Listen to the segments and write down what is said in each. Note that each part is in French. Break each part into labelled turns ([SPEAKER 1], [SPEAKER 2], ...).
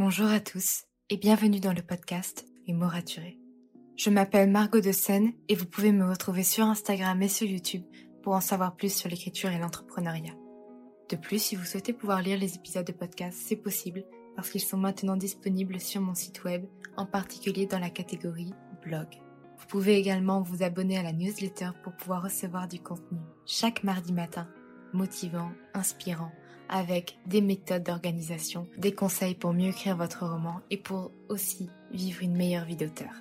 [SPEAKER 1] Bonjour à tous et bienvenue dans le podcast Les mots raturés. Je m'appelle Margot de Seine et vous pouvez me retrouver sur Instagram et sur YouTube pour en savoir plus sur l'écriture et l'entrepreneuriat. De plus, si vous souhaitez pouvoir lire les épisodes de podcast, c'est possible parce qu'ils sont maintenant disponibles sur mon site web, en particulier dans la catégorie blog. Vous pouvez également vous abonner à la newsletter pour pouvoir recevoir du contenu chaque mardi matin, motivant, inspirant, avec des méthodes d'organisation, des conseils pour mieux écrire votre roman et pour aussi vivre une meilleure vie d'auteur.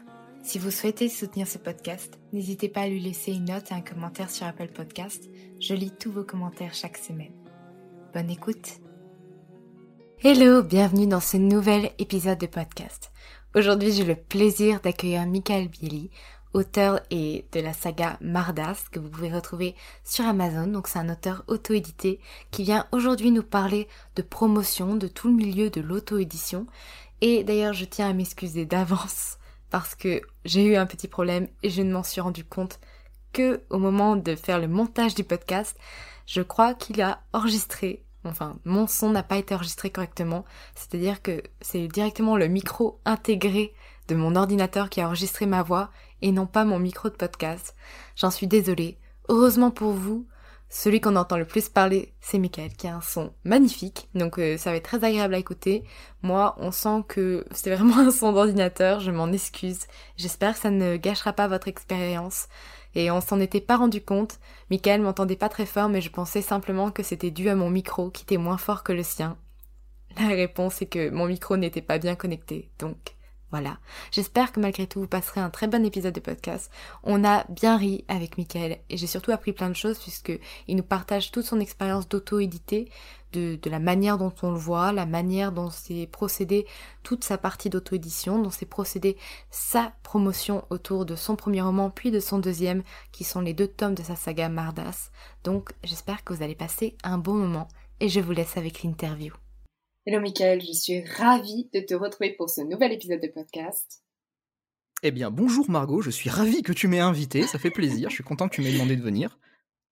[SPEAKER 1] Si vous souhaitez soutenir ce podcast, n'hésitez pas à lui laisser une note et un commentaire sur Apple Podcast. Je lis tous vos commentaires chaque semaine. Bonne écoute Hello, bienvenue dans ce nouvel épisode de podcast. Aujourd'hui, j'ai le plaisir d'accueillir Michael Bieli, auteur et de la saga Mardas que vous pouvez retrouver sur Amazon. Donc c'est un auteur auto-édité qui vient aujourd'hui nous parler de promotion, de tout le milieu de l'auto-édition. Et d'ailleurs, je tiens à m'excuser d'avance parce que j'ai eu un petit problème et je ne m'en suis rendu compte que au moment de faire le montage du podcast. Je crois qu'il a enregistré enfin mon son n'a pas été enregistré correctement, c'est-à-dire que c'est directement le micro intégré de mon ordinateur qui a enregistré ma voix et non pas mon micro de podcast. J'en suis désolée. Heureusement pour vous, celui qu'on entend le plus parler, c'est Michael, qui a un son magnifique, donc euh, ça va être très agréable à écouter. Moi, on sent que c'est vraiment un son d'ordinateur, je m'en excuse. J'espère que ça ne gâchera pas votre expérience et on s'en était pas rendu compte. Michael m'entendait pas très fort, mais je pensais simplement que c'était dû à mon micro qui était moins fort que le sien. La réponse est que mon micro n'était pas bien connecté, donc voilà. J'espère que malgré tout vous passerez un très bon épisode de podcast. On a bien ri avec Michael et j'ai surtout appris plein de choses puisque il nous partage toute son expérience d'auto-édité, de, de, la manière dont on le voit, la manière dont c'est procédé toute sa partie d'auto-édition, dont c'est procédé sa promotion autour de son premier roman puis de son deuxième qui sont les deux tomes de sa saga Mardas. Donc j'espère que vous allez passer un bon moment et je vous laisse avec l'interview.
[SPEAKER 2] Hello Michael, je suis ravie de te retrouver pour ce nouvel épisode de podcast.
[SPEAKER 3] Eh bien, bonjour Margot, je suis ravie que tu m'aies invité, ça fait plaisir, je suis content que tu m'aies demandé de venir.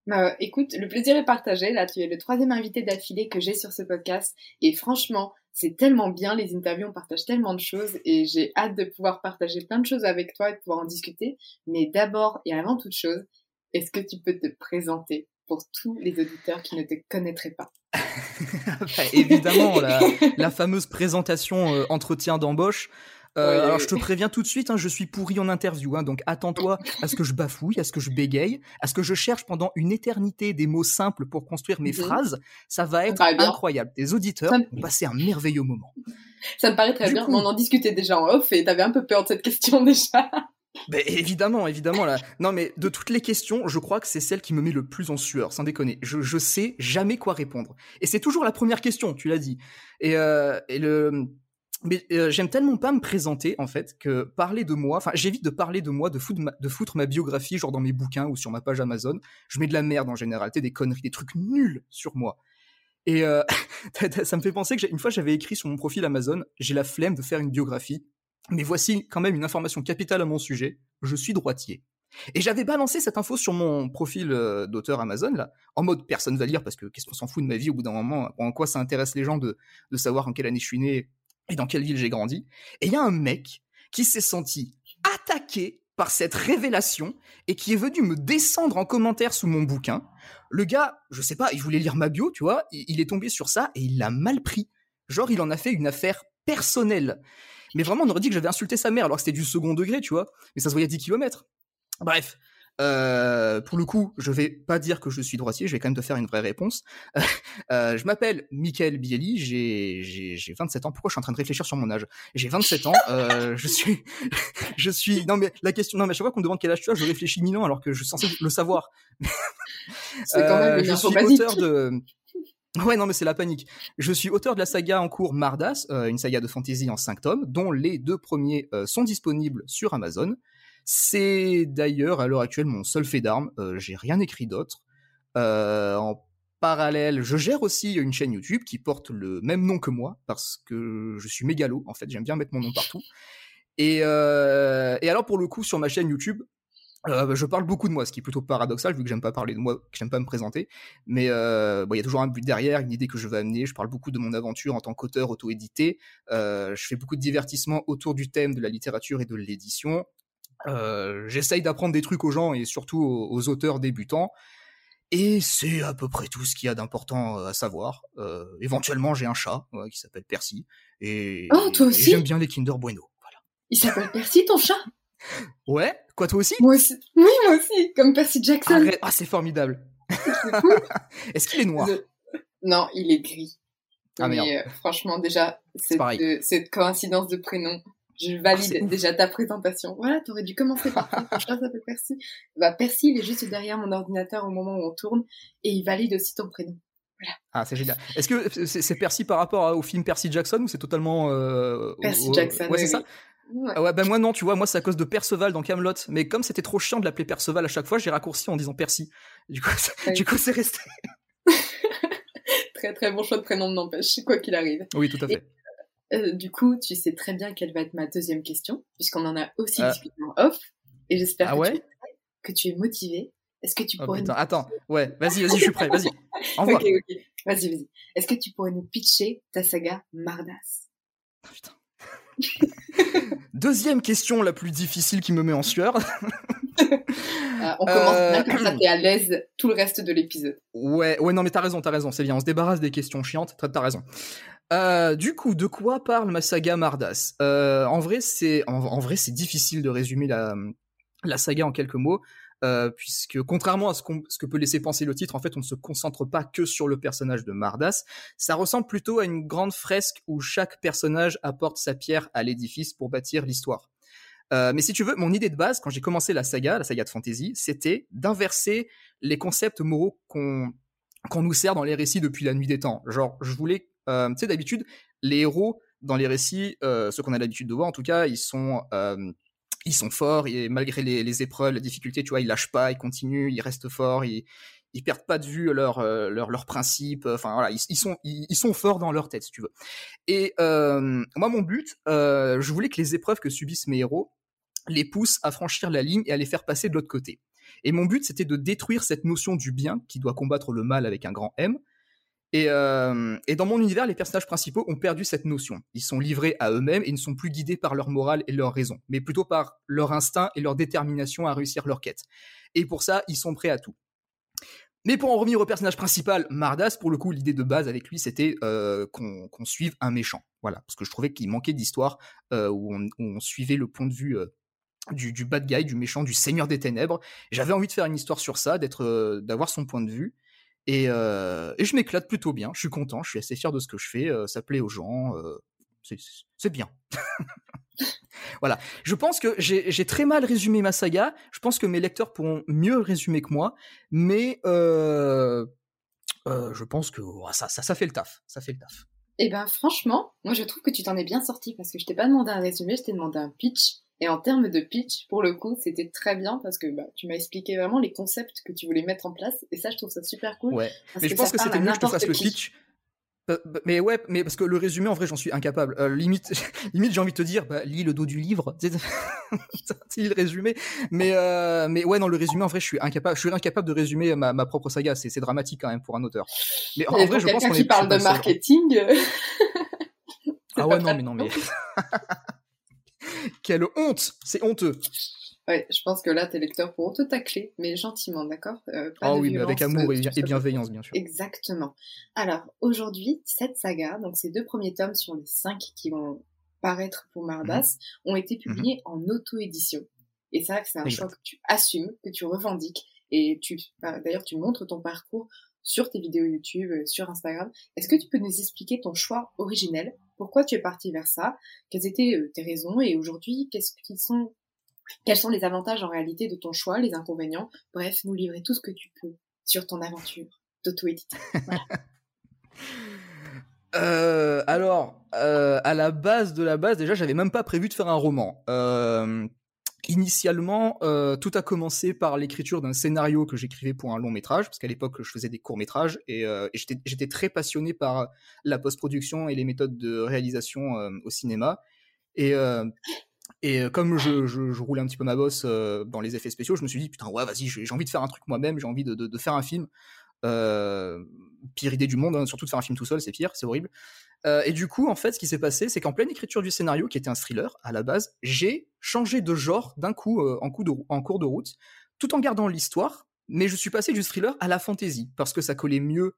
[SPEAKER 2] Bah, écoute, le plaisir est partagé, là tu es le troisième invité d'affilée que j'ai sur ce podcast, et franchement, c'est tellement bien, les interviews, on partage tellement de choses, et j'ai hâte de pouvoir partager plein de choses avec toi et de pouvoir en discuter, mais d'abord et avant toute chose, est-ce que tu peux te présenter? Pour tous les auditeurs qui ne te connaîtraient pas
[SPEAKER 3] bah, Évidemment, la, fameuse présentation euh, entretien d'embauche. Euh, alors je te préviens tout de suite, hein, je suis pourri en interview, hein, donc attends-toi à ce que je bafouille, à ce que je bégaye, à ce que je cherche pendant une éternité des mots simples pour construire mes mhm. phrases. Ça va être incroyable. Les auditeurs vont passer un merveilleux moment.
[SPEAKER 2] Ça me paraît très bien. On en discutait déjà en off et t'avais un peu peur de cette question déjà.
[SPEAKER 3] Ben, évidemment, évidemment là. Non mais de toutes les questions, je crois que c'est celle qui me met le plus en sueur, sans déconner. Je, je sais jamais quoi répondre. Et c'est toujours la première question, tu l'as dit. Et, euh, et le mais euh, j'aime tellement pas me présenter en fait que parler de moi, enfin j'évite de parler de moi, de foutre, ma, de foutre ma biographie genre dans mes bouquins ou sur ma page Amazon. Je mets de la merde en général, des conneries, des trucs nuls sur moi. Et euh, ça me fait penser que une fois j'avais écrit sur mon profil Amazon, j'ai la flemme de faire une biographie mais voici quand même une information capitale à mon sujet. Je suis droitier. Et j'avais balancé cette info sur mon profil euh, d'auteur Amazon, là, en mode personne va lire parce que qu'est-ce qu'on s'en fout de ma vie au bout d'un moment, en quoi ça intéresse les gens de, de savoir en quelle année je suis né et dans quelle ville j'ai grandi. Et il y a un mec qui s'est senti attaqué par cette révélation et qui est venu me descendre en commentaire sous mon bouquin. Le gars, je sais pas, il voulait lire ma bio, tu vois, il est tombé sur ça et il l'a mal pris. Genre, il en a fait une affaire personnelle. Mais vraiment, on aurait dit que j'avais insulté sa mère alors que c'était du second degré, tu vois. Mais ça se voyait à 10 km. Bref. Euh, pour le coup, je vais pas dire que je suis droitier, je vais quand même te faire une vraie réponse. euh, je m'appelle Michael Bieli, j'ai, j'ai, 27 ans. Pourquoi je suis en train de réfléchir sur mon âge? J'ai 27 ans, euh, je suis, je suis, non mais la question, non mais à chaque fois qu'on me demande quel âge tu as, je réfléchis mille ans alors que je suis censé le savoir.
[SPEAKER 2] C'est quand même une
[SPEAKER 3] je suis auteur de, Ouais, non, mais c'est la panique. Je suis auteur de la saga en cours Mardas, euh, une saga de fantasy en 5 tomes, dont les deux premiers euh, sont disponibles sur Amazon. C'est d'ailleurs à l'heure actuelle mon seul fait d'armes. Euh, j'ai rien écrit d'autre. En parallèle, je gère aussi une chaîne YouTube qui porte le même nom que moi parce que je suis mégalo. En fait, j'aime bien mettre mon nom partout. Et alors pour le coup, sur ma chaîne YouTube, euh, je parle beaucoup de moi, ce qui est plutôt paradoxal vu que j'aime pas parler de moi, que j'aime pas me présenter. Mais euh, il y a toujours un but derrière, une idée que je veux amener. Je parle beaucoup de mon aventure en tant qu'auteur auto-édité. Euh, je fais beaucoup de divertissements autour du thème de la littérature et de l'édition. Euh, j'essaye d'apprendre des trucs aux gens et surtout aux, auteurs débutants. Et c'est à peu près tout ce qu'il y a d'important euh, à savoir. Euh, éventuellement, j'ai un chat qui s'appelle Percy. Et,
[SPEAKER 2] oh, toi aussi
[SPEAKER 3] j'aime bien les Kinder Bueno. Voilà.
[SPEAKER 2] Il s'appelle Percy, ton chat?
[SPEAKER 3] Ouais, quoi toi aussi?
[SPEAKER 2] Moi aussi. Oui, moi aussi, comme Percy Jackson.
[SPEAKER 3] Ah, c'est formidable. Est-ce qu'il est noir?
[SPEAKER 2] Non, il est gris.
[SPEAKER 3] Ah merde.
[SPEAKER 2] Mais, franchement, déjà, cette, cette coïncidence de prénom, je valide ah, déjà ta présentation. Voilà, t'aurais dû commencer par ça. Je s'appelle Percy. Bah, Percy, il est juste derrière mon ordinateur au moment où on tourne et il valide aussi ton prénom. Voilà.
[SPEAKER 3] Ah, c'est génial. Est-ce que c'est Percy par rapport au film Percy Jackson ou c'est totalement. Euh,
[SPEAKER 2] Percy Jackson.
[SPEAKER 3] Ouais, c'est ça? Ouais. ouais, ben moi non, tu vois, moi c'est à cause de Perceval dans Camelot. Mais comme c'était trop chiant de l'appeler Perceval à chaque fois, j'ai raccourci en disant Percy. Du coup, du coup, c'est resté.
[SPEAKER 2] très très bon choix de prénom n'empêche, quoi qu'il arrive.
[SPEAKER 3] Oui, tout à fait.
[SPEAKER 2] Euh, du coup, tu sais très bien quelle va être ma deuxième question, puisqu'on en a aussi euh. discuté en off. Et j'espère
[SPEAKER 3] ah
[SPEAKER 2] que, tu es motivé. Est-ce que tu oh, pourrais.
[SPEAKER 3] Attends, ouais, vas-y, vas-y, je suis prêt, vas-y. Envoie.
[SPEAKER 2] ok, ok. Vas-y, vas-y. Est-ce que tu pourrais nous pitcher ta saga Mardas?
[SPEAKER 3] Oh, Putain. Deuxième question la plus difficile qui me met en sueur.
[SPEAKER 2] Euh, on commence bien comme ça, t'es à l'aise tout le reste de l'épisode.
[SPEAKER 3] Ouais, ouais, non, mais t'as raison, t'as raison, c'est bien, on se débarrasse des questions chiantes, t'as raison. Euh, du coup, de quoi parle ma saga Mardas? Euh, En vrai, c'est en, vrai c'est difficile de résumer la, la saga en quelques mots, euh, puisque contrairement à ce, que peut laisser penser le titre, en fait, on ne se concentre pas que sur le personnage de Mardas. Ça ressemble plutôt à une grande fresque où chaque personnage apporte sa pierre à l'édifice pour bâtir l'histoire. Euh, mais si tu veux, mon idée de base, quand j'ai commencé la saga, la saga de fantasy, c'était d'inverser les concepts moraux qu'on nous sert dans les récits depuis la nuit des temps. Genre, je voulais euh, tu sais, d'habitude, les héros dans les récits, ceux qu'on a l'habitude de voir en tout cas, ils sont ils sont forts et malgré les, épreuves, les difficultés, tu vois, ils lâchent pas, ils continuent, ils restent forts, ils, ils perdent pas de vue leurs leur, leur principes. Enfin voilà, ils, ils sont ils, sont forts dans leur tête, si tu veux. Et euh, moi, mon but, euh, je voulais que les épreuves que subissent mes héros les poussent à franchir la ligne et à les faire passer de l'autre côté. Et mon but, c'était de détruire cette notion du bien qui doit combattre le mal avec un grand M, euh, et, dans mon univers, les personnages principaux ont perdu cette notion. Ils sont livrés à eux-mêmes et ne sont plus guidés par leur morale et leur raison, mais plutôt par leur instinct et leur détermination à réussir leur quête. Et pour ça, ils sont prêts à tout. Mais pour en revenir au personnage principal, Mardas, pour le coup, l'idée de base avec lui, c'était euh, qu'on suive un méchant. Voilà, parce que je trouvais qu'il manquait d'histoire euh, où, on, suivait le point de vue du, du, bad guy, du méchant, du seigneur des ténèbres. J'avais envie de faire une histoire sur ça, d'être, d'avoir son point de vue. Et, euh, et je m'éclate plutôt bien, je suis content, je suis assez fier de ce que je fais, euh, ça plaît aux gens, euh, c'est bien. voilà, je pense que j'ai très mal résumé ma saga, je pense que mes lecteurs pourront mieux résumer que moi, mais je pense que ça, ça, ça fait le taf, ça fait le taf.
[SPEAKER 2] Eh ben franchement, moi je trouve que tu t'en es bien sorti parce que je t'ai pas demandé un résumé, je t'ai demandé un pitch. Et en termes de pitch, pour le coup, c'était très bien parce que bah, tu m'as expliqué vraiment les concepts que tu voulais mettre en place. Et ça, je trouve ça super cool.
[SPEAKER 3] Ouais. Mais je pense que c'était mieux que je te fasse le pitch. Mais ouais, mais parce que le résumé, en vrai, j'en suis incapable. Euh, limite, limite, j'ai envie de te dire, bah, lis le dos du livre, lis le résumé. Mais, euh, mais ouais, non, le résumé, en vrai, je suis incapable. Je suis incapable de résumer ma, ma propre saga. C'est dramatique quand même pour un auteur.
[SPEAKER 2] Mais en, vrai, je pense qu'on qui parle de marketing.
[SPEAKER 3] ah ouais, non, mais non, mais. Quelle honte C'est honteux.
[SPEAKER 2] Ouais, je pense que là, tes lecteurs pourront te tacler, mais gentiment, d'accord?
[SPEAKER 3] Euh, Ah oui, mais avec amour et, et bienveillance, bien sûr.
[SPEAKER 2] Exactement. Alors, aujourd'hui, cette saga, donc ces deux premiers tomes sur les cinq qui vont paraître pour Mardas, mhm. ont été mhm. publiés en auto-édition. Et ça, c'est un choix que tu assumes, que tu revendiques, et tu, d'ailleurs, tu montres ton parcours sur tes vidéos YouTube, euh, sur Instagram. Est-ce que tu peux nous expliquer ton choix originel? Pourquoi tu es parti vers ça? Quelles étaient euh, tes raisons? Et aujourd'hui, qu'est-ce qu'ils sont quels sont les avantages en réalité de ton choix, les inconvénients? Bref, nous livrer tout ce que tu peux sur ton aventure d'auto-éditer.
[SPEAKER 3] Euh, alors, euh, à la base de la base, déjà, j'avais même pas prévu de faire un roman. Initialement, tout a commencé par l'écriture d'un scénario que j'écrivais pour un long métrage, parce qu'à l'époque, je faisais des courts métrages et, et j'étais très passionné par la post-production et les méthodes de réalisation au cinéma. Et euh, comme je, roulais un petit peu ma bosse euh, dans les effets spéciaux, je me suis dit, putain, ouais, vas-y, j'ai envie de faire un truc moi-même, j'ai envie de, faire un film. Euh, pire idée du monde, hein, surtout de faire un film tout seul, c'est pire, c'est horrible. Euh, et du coup, en fait, ce qui s'est passé, c'est qu'en pleine écriture du scénario, qui était un thriller à la base, j'ai changé de genre d'un coup, de, en cours de route, tout en gardant l'histoire, mais je suis passé du thriller à la fantasy, parce que ça collait mieux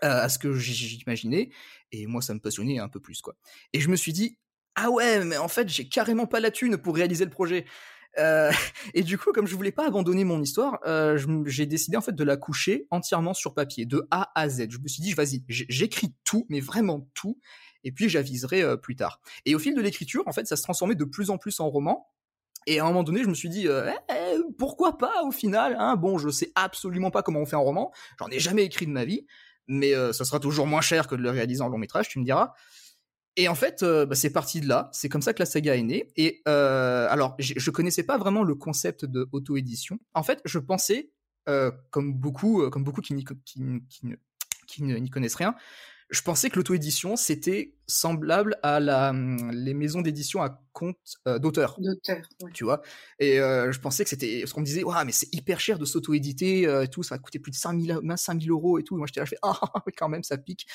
[SPEAKER 3] à ce que j'imaginais, et moi, ça me passionnait un peu plus, quoi. Et je me suis dit, ah ouais, mais en fait, j'ai carrément pas la thune pour réaliser le projet. Euh, et du coup, comme je voulais pas abandonner mon histoire, euh, j'ai décidé en fait de la coucher entièrement sur papier, de A à Z. Je me suis dit, vas-y, j'écris tout, mais vraiment tout, et puis j'aviserai euh, plus tard. Et au fil de l'écriture, en fait, ça se transformait de plus en plus en roman. Et à un moment donné, je me suis dit, euh, eh, pourquoi pas au final hein Bon, je sais absolument pas comment on fait un roman, j'en ai jamais écrit de ma vie, mais ça sera toujours moins cher que de le réaliser en long métrage, tu me diras. Et en fait, euh, bah, c'est parti de là. C'est comme ça que la saga est née. Et euh, alors, je connaissais pas vraiment le concept de auto-édition. En fait, je pensais, euh, comme beaucoup, euh, comme beaucoup qui n'y connaissent rien, je pensais que l'auto-édition, c'était semblable à la, hum, les maisons d'édition à compte euh, d'auteur.
[SPEAKER 2] D'auteur,
[SPEAKER 3] Tu vois? Et euh, je pensais que c'était... Parce qu'on me disait, ouais, mais c'est hyper cher de s'auto-éditer euh, et tout, ça va coûter plus de 5000, 5000 euros et tout. moi, j'étais là, je fais, ah, quand même, ça pique.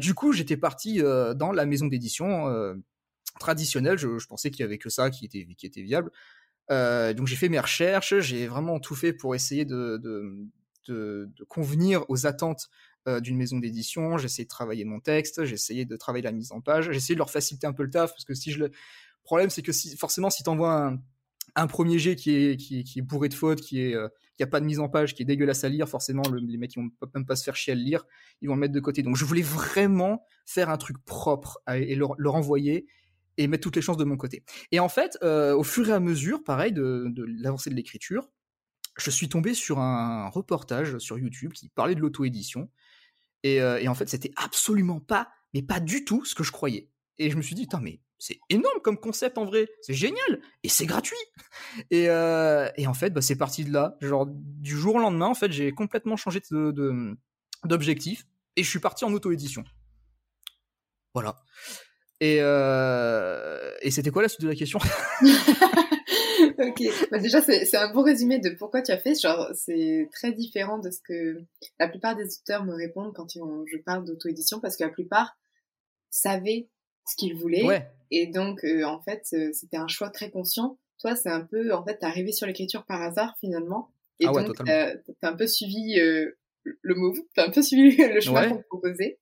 [SPEAKER 3] du coup, j'étais parti dans la maison d'édition traditionnelle. Je, je, pensais qu'il y avait que ça qui était, qui était viable. donc j'ai fait mes recherches, j'ai vraiment tout fait pour essayer de, de, de, de convenir aux attentes euh, d'une maison d'édition, essayé de travailler mon texte, essayé de travailler la mise en page, essayé de leur faciliter un peu le taf, parce que si je le... problème, c'est que forcément, si t'envoies un, un premier jet qui est, qui, est bourré de fautes, qui est, euh, a pas de mise en page, qui est dégueulasse à lire, forcément, les mecs, ils vont même pas se faire chier à le lire, ils vont le mettre de côté. Donc, je voulais vraiment faire un truc propre et leur, leur envoyer et mettre toutes les chances de mon côté. Et en fait, euh, au fur et à mesure, pareil, de, de l'avancée de l'écriture, je suis tombé sur un reportage sur YouTube qui parlait de l'auto-édition. Et, en fait, c'était absolument pas, mais pas du tout ce que je croyais. Et je me suis dit, mais c'est énorme comme concept en vrai, c'est génial et c'est gratuit. Et, euh, et, en fait, bah, c'est parti de là. Genre du jour au lendemain, en fait, j'ai complètement changé de, d'objectif et je suis parti en auto-édition. Voilà. Et, euh, et c'était quoi la suite de la question?
[SPEAKER 2] ok, bah, déjà c'est un bon résumé de pourquoi tu as fait. Genre c'est très différent de ce que la plupart des auteurs me répondent quand je parle d'auto-édition parce que la plupart savaient ce qu'ils voulaient et donc euh, en fait euh, c'était un choix très conscient. Toi c'est un peu en fait t'es arrivé sur l'écriture par hasard finalement et ah donc t'as as un peu suivi euh, le move, t'as un peu suivi le chemin qu'on te proposait.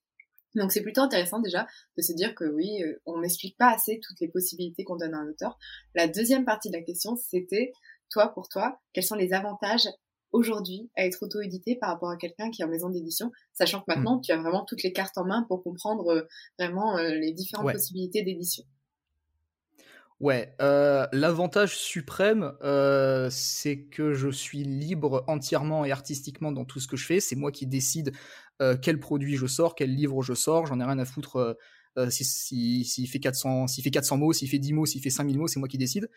[SPEAKER 2] Donc c'est plutôt intéressant déjà de se dire que oui, euh, on n'explique pas assez toutes les possibilités qu'on donne à un auteur. La deuxième partie de la question, c'était toi pour toi, quels sont les avantages aujourd'hui à être auto-édité par rapport à quelqu'un qui est en maison d'édition, sachant que maintenant hmm. tu as vraiment toutes les cartes en main pour comprendre euh, vraiment euh, les différentes possibilités d'édition.
[SPEAKER 3] Ouais, euh, l'avantage suprême, euh, c'est que je suis libre entièrement et artistiquement dans tout ce que je fais. C'est moi qui décide quel produit je sors, quel livre je sors. J'en ai rien à foutre s'il si, si, fait 400, s'il fait 400 mots, s'il fait 10 mots, s'il fait 5000 mots, c'est moi qui décide.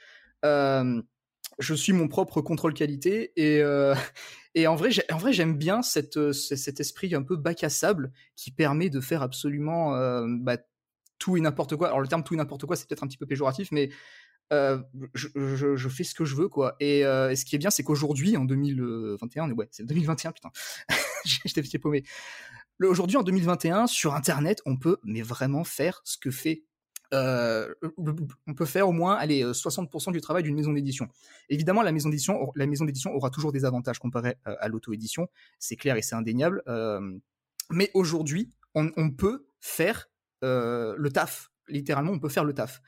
[SPEAKER 3] je suis mon propre contrôle qualité et, et en vrai, en vrai, j'aime bien cet esprit un peu bac à sable qui permet de faire absolument bah, tout et n'importe quoi. Alors le terme tout et n'importe quoi, c'est peut-être un petit peu péjoratif, mais je, fais ce que je veux, quoi. Et, ce qui est bien, c'est qu'aujourd'hui, en 2021, ouais, c'est 2021, putain, j'étais paumé. Aujourd'hui, en 2021, sur Internet, on peut, mais vraiment faire ce que fait euh, on peut faire au moins allez, 60% du travail d'une maison d'édition. Évidemment, la maison d'édition, aura toujours des avantages comparés à l'auto-édition, c'est clair et c'est indéniable. mais aujourd'hui, on, peut faire le taf. Littéralement, on peut faire le taf.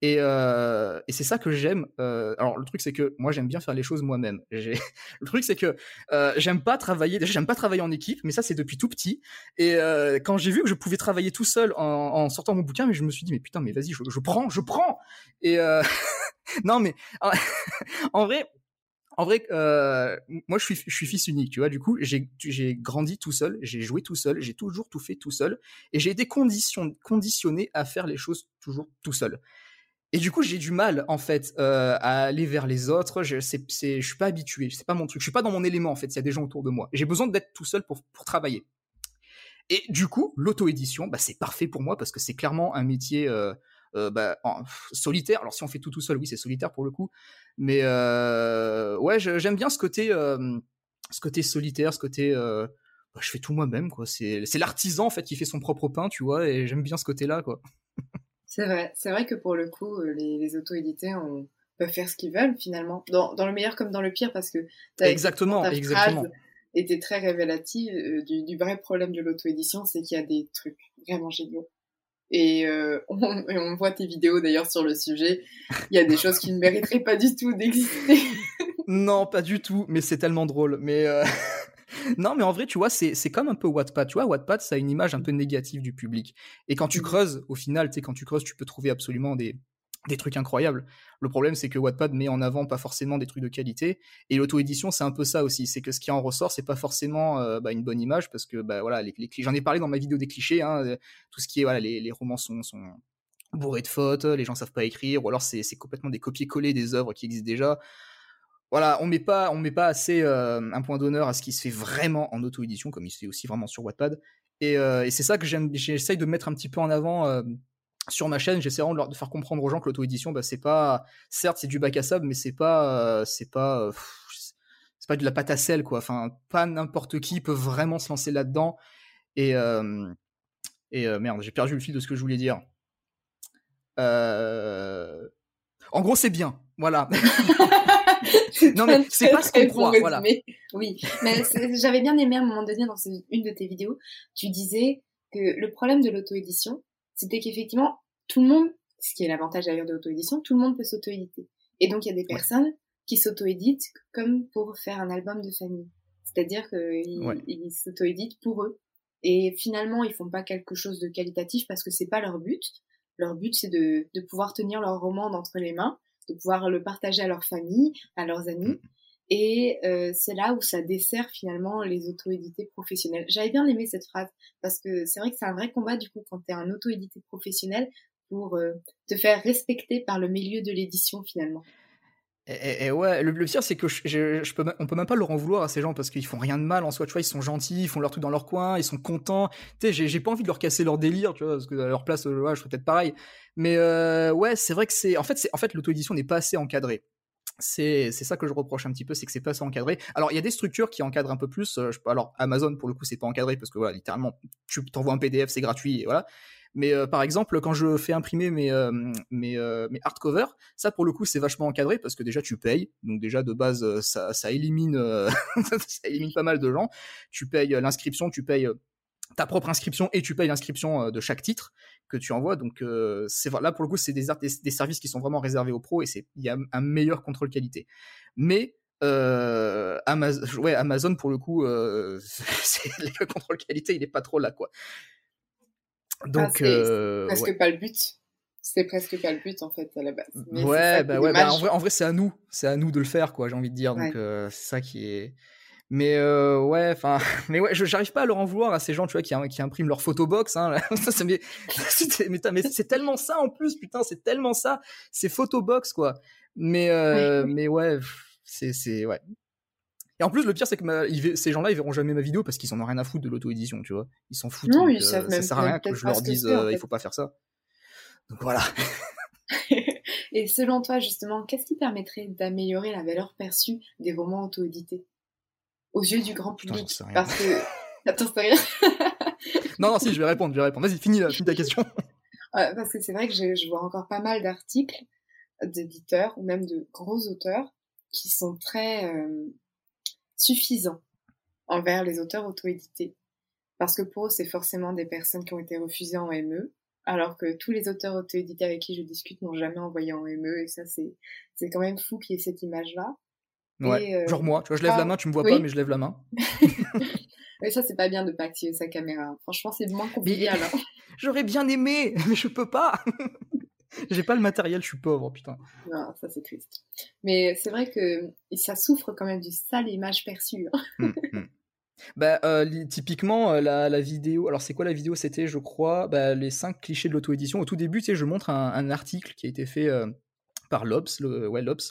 [SPEAKER 3] Et, euh, et c'est ça que j'aime. Euh, alors le truc c'est que moi j'aime bien faire les choses moi-même. Le truc c'est que euh, j'aime pas travailler. Déjà j'aime pas travailler en équipe, mais ça c'est depuis tout petit. Et euh, quand j'ai vu que je pouvais travailler tout seul en, sortant mon bouquin, mais je me suis dit mais putain mais vas-y je, prends, je prends. Et euh, non mais en vrai. En vrai, euh, moi je suis, je suis fils unique, tu vois. Du coup, j'ai grandi tout seul, j'ai joué tout seul, j'ai toujours tout fait tout seul, et j'ai été condition, conditionné à faire les choses toujours tout seul. Et du coup, j'ai du mal en fait euh, à aller vers les autres. Je, je suis pas habitué, c'est pas mon truc. Je suis pas dans mon élément en fait. Il y a des gens autour de moi. J'ai besoin d'être tout seul pour, travailler. Et du coup, l'auto-édition, bah, c'est parfait pour moi parce que c'est clairement un métier euh, euh, bah, solitaire. Alors si on fait tout tout seul, oui, c'est solitaire pour le coup. Mais ouais, j'aime bien ce côté, ce côté solitaire, ce côté. Bah, je fais tout moi-même, quoi. C'est l'artisan en fait qui fait son propre pain, tu vois. Et j'aime bien ce côté-là, quoi.
[SPEAKER 2] C'est vrai, c'est vrai que pour le coup, euh, les, les auto-édités peuvent faire ce qu'ils veulent finalement, dans, dans, le meilleur comme dans le pire, parce que
[SPEAKER 3] exactement, ta exactement. Phrase
[SPEAKER 2] était très révélative euh, du, du, vrai problème de l'auto-édition, c'est qu'il y a des trucs vraiment géniaux. Et, euh, on, on, voit tes vidéos d'ailleurs sur le sujet. Il y a des choses qui ne mériteraient pas du tout d'exister.
[SPEAKER 3] non, pas du tout, mais c'est tellement drôle. Mais euh... non, mais en vrai, tu vois, c'est comme un peu Wattpad. Tu vois, Wattpad, ça a une image un peu négative du public. Et quand tu mmh. creuses, au final, tu sais, quand tu creuses, tu peux trouver absolument des, des trucs incroyables. Le problème, c'est que Wattpad met en avant pas forcément des trucs de qualité. Et l'auto-édition, c'est un peu ça aussi. C'est que ce qui en ressort, c'est pas forcément euh, bah, une bonne image parce que, bah, voilà, les, j'en ai parlé dans ma vidéo des clichés. Hein, euh, tout ce qui est, voilà, les, les romans sont, sont bourrés de fautes, les gens savent pas écrire, ou alors c'est complètement des copier-coller des œuvres qui existent déjà voilà, on met pas, on met pas assez euh, un point d'honneur à ce qui se fait vraiment en auto-édition, comme il se fait aussi vraiment sur Wattpad. Et, euh, c'est ça que j'essaye de mettre un petit peu en avant euh, sur ma chaîne. J'essaie de, de faire comprendre aux gens que l'auto-édition, bah, c'est pas, certes, c'est du bac à sable, mais c'est pas, c'est pas, c'est pas de la pâte à sel, quoi. Enfin, pas n'importe qui peut vraiment se lancer là-dedans. Et, et merde, j'ai perdu le fil de ce que je voulais dire. En gros, c'est bien. Voilà.
[SPEAKER 2] non, mais c'est pas ce qu'on croit, voilà. Oui, mais j'avais bien aimé à un moment donné dans une de tes vidéos, tu disais que le problème de l'auto-édition, c'était qu'effectivement, tout le monde, ce qui est l'avantage d'ailleurs de l'auto-édition, tout le monde peut s'auto-éditer. Et donc, il y a des personnes qui s'auto-éditent comme pour faire un album de famille. C'est-à-dire qu'ils s'auto-éditent pour eux. Et finalement, ils font pas quelque chose de qualitatif parce que c'est pas leur but. Leur but, c'est de, de pouvoir tenir leur roman d'entre les mains de pouvoir le partager à leur famille, à leurs amis. Mm. Et euh, c'est là où ça dessert finalement les auto-édités professionnels. J'avais bien aimé cette phrase parce que c'est vrai que c'est un vrai combat du coup quand tu es un auto-édité professionnel pour euh, te faire respecter par le milieu de l'édition finalement.
[SPEAKER 3] Et, ouais, le, pire c'est que je, peux, on peut même pas leur en vouloir à ces gens parce qu'ils font rien de mal en soi, tu vois, ils sont gentils, ils font leur truc dans leur coin, ils sont contents. Tu sais, j'ai pas envie de leur casser leur délire, tu vois, parce que à leur place, euh, je ferais peut-être pareil. Mais euh, ouais, c'est vrai que c'est, en fait, en fait, l'auto-édition n'est pas assez encadrée. C'est, c'est ça que je reproche un petit peu, c'est que c'est pas assez encadré. Alors il y a des structures qui encadrent un peu plus. Euh, alors Amazon pour le coup c'est pas encadré parce que voilà, littéralement, tu t'envoies un PDF, c'est gratuit, et voilà. Mais euh, par exemple, quand je fais imprimer mes, euh, mes, euh, mes hardcovers, ça pour le coup c'est vachement encadré parce que déjà tu payes. Donc déjà de base ça, ça élimine élimine pas mal de gens. Tu payes l'inscription, tu payes ta propre inscription et tu payes l'inscription de chaque titre que tu envoies. Donc là pour le coup c'est des, des, services qui sont vraiment réservés aux pros et il y a un meilleur contrôle qualité. Mais euh, Amazon, ouais, Amazon pour le coup, euh, le contrôle qualité il est pas trop là quoi.
[SPEAKER 2] Donc, euh, presque ouais. pas le but. C'est presque pas le but en fait à la base.
[SPEAKER 3] Mais ouais, bah ouais, bah en vrai, en vrai c'est à nous, c'est à nous de le faire quoi. J'ai envie de dire. Donc euh, c'est ça qui est. Mais euh, ouais, enfin, mais ouais, j'arrive pas à leur en vouloir à ces gens, tu vois, qui, qui impriment leur photobox. Hein, ça, mais, mais, c'est tellement ça en plus, putain, c'est tellement ça, c'est photobox quoi. Mais euh, mais ouais, c'est c'est ouais, et en plus, le pire, c'est que ces gens-là, ils verront jamais ma vidéo parce qu'ils en ont rien à foutre de l'auto-édition, tu vois. Ils s'en foutent.
[SPEAKER 2] Non, ils euh, savent même
[SPEAKER 3] ça sert à rien que je leur dise, euh, il faut pas faire ça. Donc voilà.
[SPEAKER 2] Et selon toi, justement, qu'est-ce qui permettrait d'améliorer la valeur perçue des romans auto-édités? Aux yeux du grand public Putain, Parce que. Attends, c'est rien.
[SPEAKER 3] non, non, si, je vais répondre, je vais répondre. Vas-y, finis, finis ta question.
[SPEAKER 2] parce que c'est vrai que je vois encore pas mal d'articles d'éditeurs ou même de gros auteurs qui sont très euh, suffisants envers les auteurs auto-édités. Parce que pour eux, c'est forcément des personnes qui ont été refusées en ME, alors que tous les auteurs auto-édités avec qui je discute n'ont jamais envoyé en ME, et ça, c'est, c'est quand même fou qu'il y ait cette image-là.
[SPEAKER 3] Ouais, euh, genre moi, tu vois, je lève la main, tu me vois pas, mais je lève la main.
[SPEAKER 2] mais ça, c'est pas bien de pas activer sa caméra. Franchement, c'est moins convivial. Hein.
[SPEAKER 3] J'aurais bien aimé, mais je peux pas. J'ai pas le matériel, je suis pauvre, putain.
[SPEAKER 2] Non, ça c'est triste. Mais c'est vrai que ça souffre quand même du sale image perçue. Hein. Hum,
[SPEAKER 3] hum. Bah, euh, typiquement, euh, la, vidéo. Alors, c'est quoi la vidéo? C'était, je crois, bah, les 5 clichés de l'auto-édition. Au tout début, tu sais, je montre un, article qui a été fait euh, par Lobs, le, ouais, Lobs,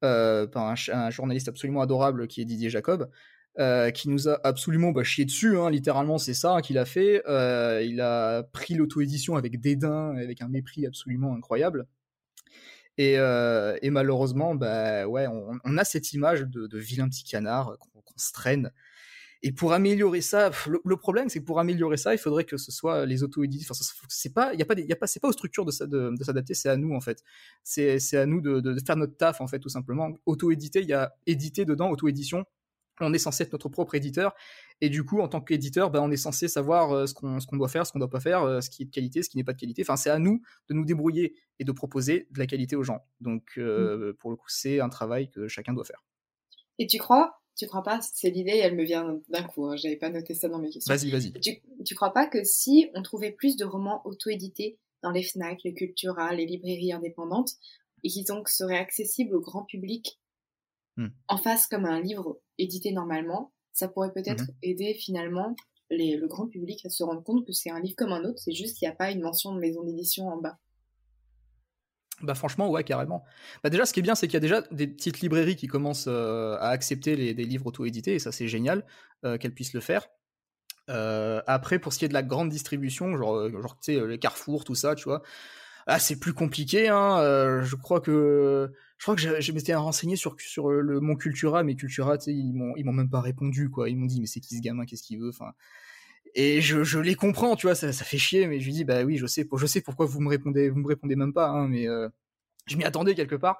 [SPEAKER 3] par un, journaliste absolument adorable qui est Didier Jacob. Qui nous a absolument bah, chié dessus, hein, littéralement c'est ça hein, qu'il a fait. il a pris l'auto-édition avec dédain, avec un mépris absolument incroyable. Et, malheureusement, bah, ouais, on, a cette image de, vilain petit canard qu'on se traîne et pour améliorer ça, le, problème, c'est que pour améliorer ça, il faudrait que ce soit les auto-éditeurs. Enfin, c'est pas, il y a pas, c'est pas aux structures de, de, s'adapter, c'est à nous en fait. C'est, à nous de, faire notre taf en fait, tout simplement. Auto-éditer, il y a éditer dedans, auto-édition. On est censé être notre propre éditeur, et du coup, en tant qu'éditeur, ben, on est censé savoir euh, ce qu'on, ce qu'on doit faire, ce qu'on doit pas faire, euh, ce qui est de qualité, ce qui n'est pas de qualité. Enfin, c'est à nous de nous débrouiller et de proposer de la qualité aux gens. Donc, euh, mmh. pour le coup, c'est un travail que chacun doit faire.
[SPEAKER 2] Et tu crois tu crois pas, c'est l'idée, elle me vient d'un coup, hein, j'avais pas noté ça dans mes questions.
[SPEAKER 3] Vas-y, vas-y.
[SPEAKER 2] Tu, tu crois pas que si on trouvait plus de romans auto-édités dans les FNAC, les Cultura, les librairies indépendantes, et qui donc seraient accessibles au grand public hmm. en face comme un livre édité normalement, ça pourrait peut-être mhm. aider finalement les, le grand public à se rendre compte que c'est un livre comme un autre, c'est juste qu'il n'y a pas une mention de maison d'édition en bas.
[SPEAKER 3] Bah franchement, ouais, carrément. Bah déjà, ce qui est bien, c'est qu'il y a déjà des petites librairies qui commencent euh, à accepter les, des livres auto-édités, et ça c'est génial euh, qu'elles puissent le faire. Euh, après, pour ce qui est de la grande distribution, genre, genre tu sais, les Carrefour, tout ça, tu vois, ah, c'est plus compliqué. Hein, je crois que je crois que m'étais renseigné sur le mon Cultura, mais Cultura, ils m'ont ils m'ont même pas répondu, quoi. Ils m'ont dit, mais c'est qui ce gamin, qu'est-ce qu'il veut, enfin. Et je, les comprends, tu vois, ça, ça, fait chier, mais je lui dis, bah oui, je sais, pourquoi vous me répondez, vous me répondez même pas, hein, mais euh, je m'y attendais quelque part.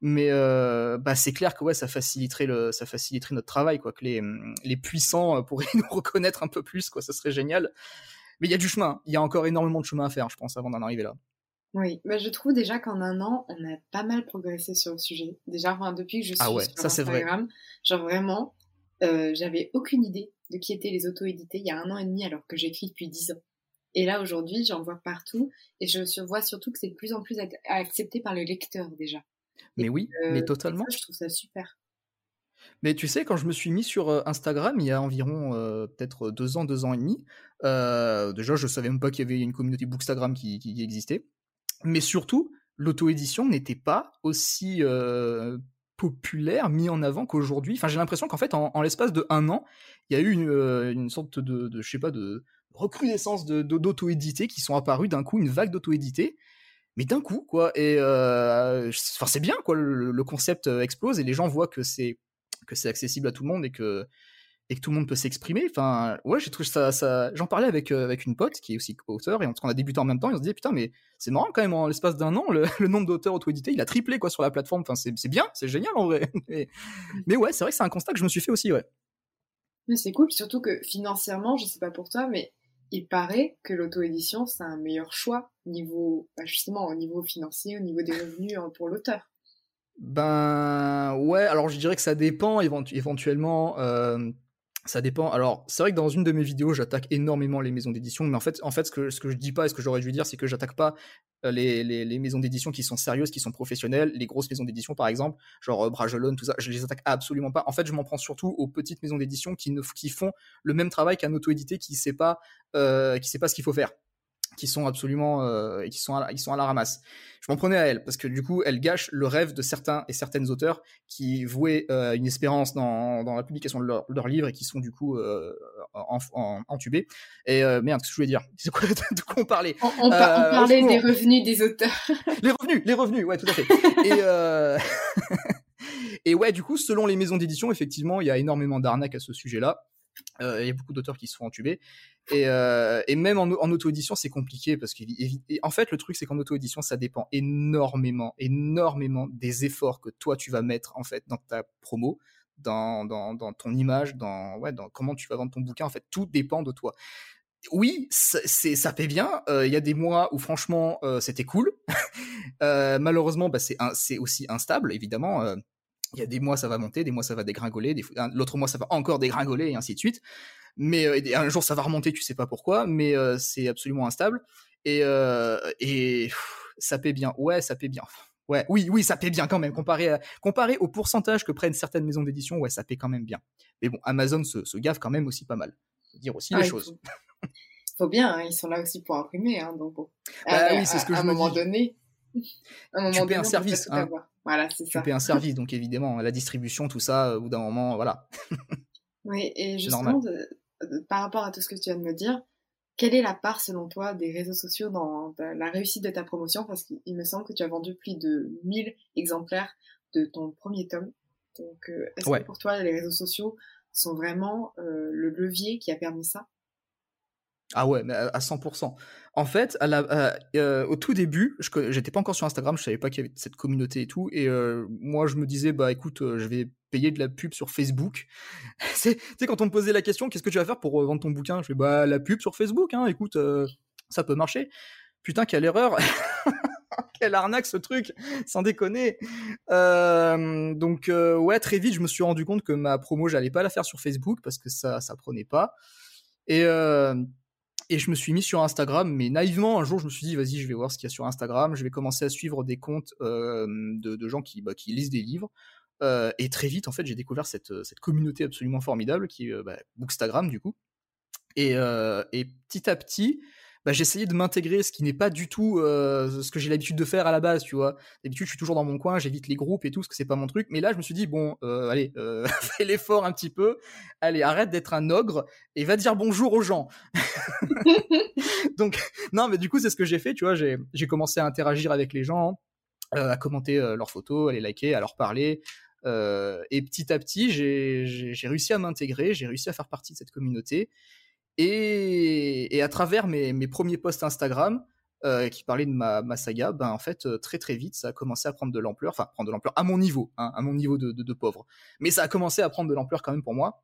[SPEAKER 3] Mais euh, bah c'est clair que ça faciliterait notre travail, quoi, que les, puissants euh, pourraient nous reconnaître un peu plus, quoi, ça serait génial. Mais il y a du chemin, il y a encore énormément de chemin à faire, je pense, avant d'en arriver là.
[SPEAKER 2] Oui, bah je trouve déjà qu'en un an, on a pas mal progressé sur le sujet. Déjà, enfin, depuis que je
[SPEAKER 3] ah
[SPEAKER 2] suis
[SPEAKER 3] ouais,
[SPEAKER 2] sur
[SPEAKER 3] ça,
[SPEAKER 2] Instagram,
[SPEAKER 3] vrai.
[SPEAKER 2] genre vraiment, euh, j'avais aucune idée de qui étaient les auto-édités il y a un an et demi alors que j'écris depuis dix ans. Et là aujourd'hui, j'en vois partout et je vois surtout que c'est de plus en plus accepté par les lecteurs déjà.
[SPEAKER 3] Mais oui, euh, mais totalement.
[SPEAKER 2] je trouve ça super.
[SPEAKER 3] Mais tu sais, quand je me suis mis sur euh, Instagram il y a environ peut-être deux ans, deux ans et demi, déjà je savais même pas qu'il y avait une communauté Bookstagram qui, qui existait. Mais surtout, l'auto-édition n'était pas aussi populaire, mis en avant qu'aujourd'hui. Enfin, j'ai l'impression qu'en fait, en, l'espace de un an, il y a eu une, euh, sorte de, je sais pas, de recrudescence de, d'auto-édité qui sont apparus d'un coup, une vague d'auto-édité. Mais d'un coup, quoi. Et c'est bien, quoi. Le, concept euh, explose et les gens voient que c'est que c'est accessible à tout le monde et que et que tout le monde peut s'exprimer. Enfin, ouais, j'ai trouvé ça, ça... J'en parlais avec, euh, avec une pote qui est aussi auteur, et on a débuté en même temps, et on se disait, putain, mais c'est marrant quand même, en l'espace d'un an, le, nombre d'auteurs auto-édités, il a triplé, quoi, sur la plateforme. Enfin, c'est bien, c'est génial, en vrai. mais, ouais, c'est vrai que c'est un constat que je me suis fait aussi, ouais.
[SPEAKER 2] Mais c'est cool, surtout que financièrement, je sais pas pour toi, mais il paraît que l'auto-édition, c'est un meilleur choix, niveau, bah, justement, au niveau financier, au niveau des revenus hein, pour l'auteur.
[SPEAKER 3] Ben ouais, alors je dirais que ça dépend éventuellement. Euh, ça dépend. Alors, c'est vrai que dans une de mes vidéos, j'attaque énormément les maisons d'édition, mais en fait, ce que, je dis pas et ce que j'aurais dû dire, c'est que j'attaque pas euh, les, maisons d'édition qui sont sérieuses, qui sont professionnelles, les grosses maisons d'édition, par exemple, genre euh, Bragelonne, tout ça, je les attaque absolument pas. En fait, je m'en prends surtout aux petites maisons d'édition qui, qui font le même travail qu'un auto-édité qui sait pas, euh, qui sait pas ce qu'il faut faire qui sont absolument euh, qui sont à la, sont à la ramasse. Je m'en prenais à elle parce que du coup, elle gâche le rêve de certains et certaines auteurs qui vouaient euh, une espérance dans, dans la publication de leurs leur livres et qui sont du coup euh, en, en, entubés. Et euh, merde, ce que je voulais dire? C'est quoi de quoi on parlait?
[SPEAKER 2] On, on, parlait des revenus des auteurs.
[SPEAKER 3] les revenus, les revenus, ouais, tout à fait. et Et ouais, du coup, selon les maisons d'édition, effectivement, il y a énormément d'arnaques à ce sujet-là. Euh, il y a beaucoup d'auteurs qui se font entuber. Et, euh, même en, en auto-édition, c'est compliqué parce que, en fait, le truc, c'est qu'en auto-édition, ça dépend énormément, énormément des efforts que toi, tu vas mettre, en fait, dans ta promo, dans, ton image, dans, comment tu vas vendre ton bouquin. En fait, tout dépend de toi. Oui, ça paie bien. Il y a des mois où franchement c'était cool. malheureusement, bah, c'est aussi instable, évidemment il y a des mois ça va monter, des mois ça va dégringoler, l'autre mois ça va encore dégringoler et ainsi de suite. Mais euh, un jour ça va remonter, tu sais pas pourquoi, mais euh, c'est absolument instable et euh, et ça paie bien. Ouais, ça paie bien. Ouais, oui, oui, ça paie bien quand même comparé comparé au pourcentage que prennent certaines maisons d'édition. Ouais, ça paie quand même bien. Mais bon, Amazon se, se gaffe quand même aussi pas mal. Faut dire aussi les choses.
[SPEAKER 2] Faut, bien, hein, ils sont là aussi pour imprimer, hein, donc bon.
[SPEAKER 3] Bah, oui, c'est ce que
[SPEAKER 2] à
[SPEAKER 3] je
[SPEAKER 2] un moment donné.
[SPEAKER 3] Un moment tu donné, un service. Hein.
[SPEAKER 2] Voilà, c'est ça.
[SPEAKER 3] Tu paies un service, donc évidemment, la distribution, tout ça, au bout d'un moment, voilà.
[SPEAKER 2] oui, et justement, par rapport à tout ce que tu viens de me dire, quelle est la part, selon toi, des réseaux sociaux dans la réussite de ta promotion? Parce qu'il me semble que tu as vendu plus de 1000 exemplaires de ton premier tome. Donc, euh, est-ce que pour toi, les réseaux sociaux sont vraiment euh, le levier qui a permis ça?
[SPEAKER 3] Ah ouais, mais à 100%. En fait, euh, au tout début, je j'étais pas encore sur Instagram, je savais pas qu'il y avait cette communauté et tout, et euh, moi je me disais bah écoute, euh, je vais payer de la pub sur Facebook. tu sais quand on me posait la question, qu'est-ce que tu vas faire pour vendre ton bouquin? Je fais bah la pub sur Facebook, hein. Écoute, ça peut marcher. Putain quelle erreur Quelle arnaque ce truc, sans déconner. donc ouais, très vite, je me suis rendu compte que ma promo, j'allais pas la faire sur Facebook parce que ça, ça prenait pas. Et et je me suis mis sur Instagram, mais naïvement, un jour, je me suis dit, vas-y, je vais voir ce qu'il y a sur Instagram. Je vais commencer à suivre des comptes euh, de, gens qui, bah, qui lisent des livres. Euh, et très vite, en fait, j'ai découvert cette, cette communauté absolument formidable qui est euh, bah, Bookstagram, du coup. Euh, et petit à petit, bah, j'essayais de m'intégrer, ce qui n'est pas du tout euh, ce que j'ai l'habitude de faire à la base, tu vois. D'habitude, je suis toujours dans mon coin, j'évite les groupes et tout, parce que c'est pas mon truc. Mais là, je me suis dit, bon, euh, allez, euh, fais l'effort un petit peu. Allez, arrête d'être un ogre et va dire bonjour aux gens. Donc, non, mais du coup, c'est ce que j'ai fait, tu vois. J'ai commencé à interagir avec les gens, à commenter leurs photos, à les liker, à leur parler. et petit à petit, j'ai réussi à m'intégrer, j'ai réussi à faire partie de cette communauté. Et, à travers mes, premiers posts Instagram, euh, qui parlaient de ma, saga, ben en fait euh, très très vite ça a commencé à prendre de l'ampleur, enfin prendre de l'ampleur à mon niveau, hein, à mon niveau de, pauvre. Mais ça a commencé à prendre de l'ampleur quand même pour moi.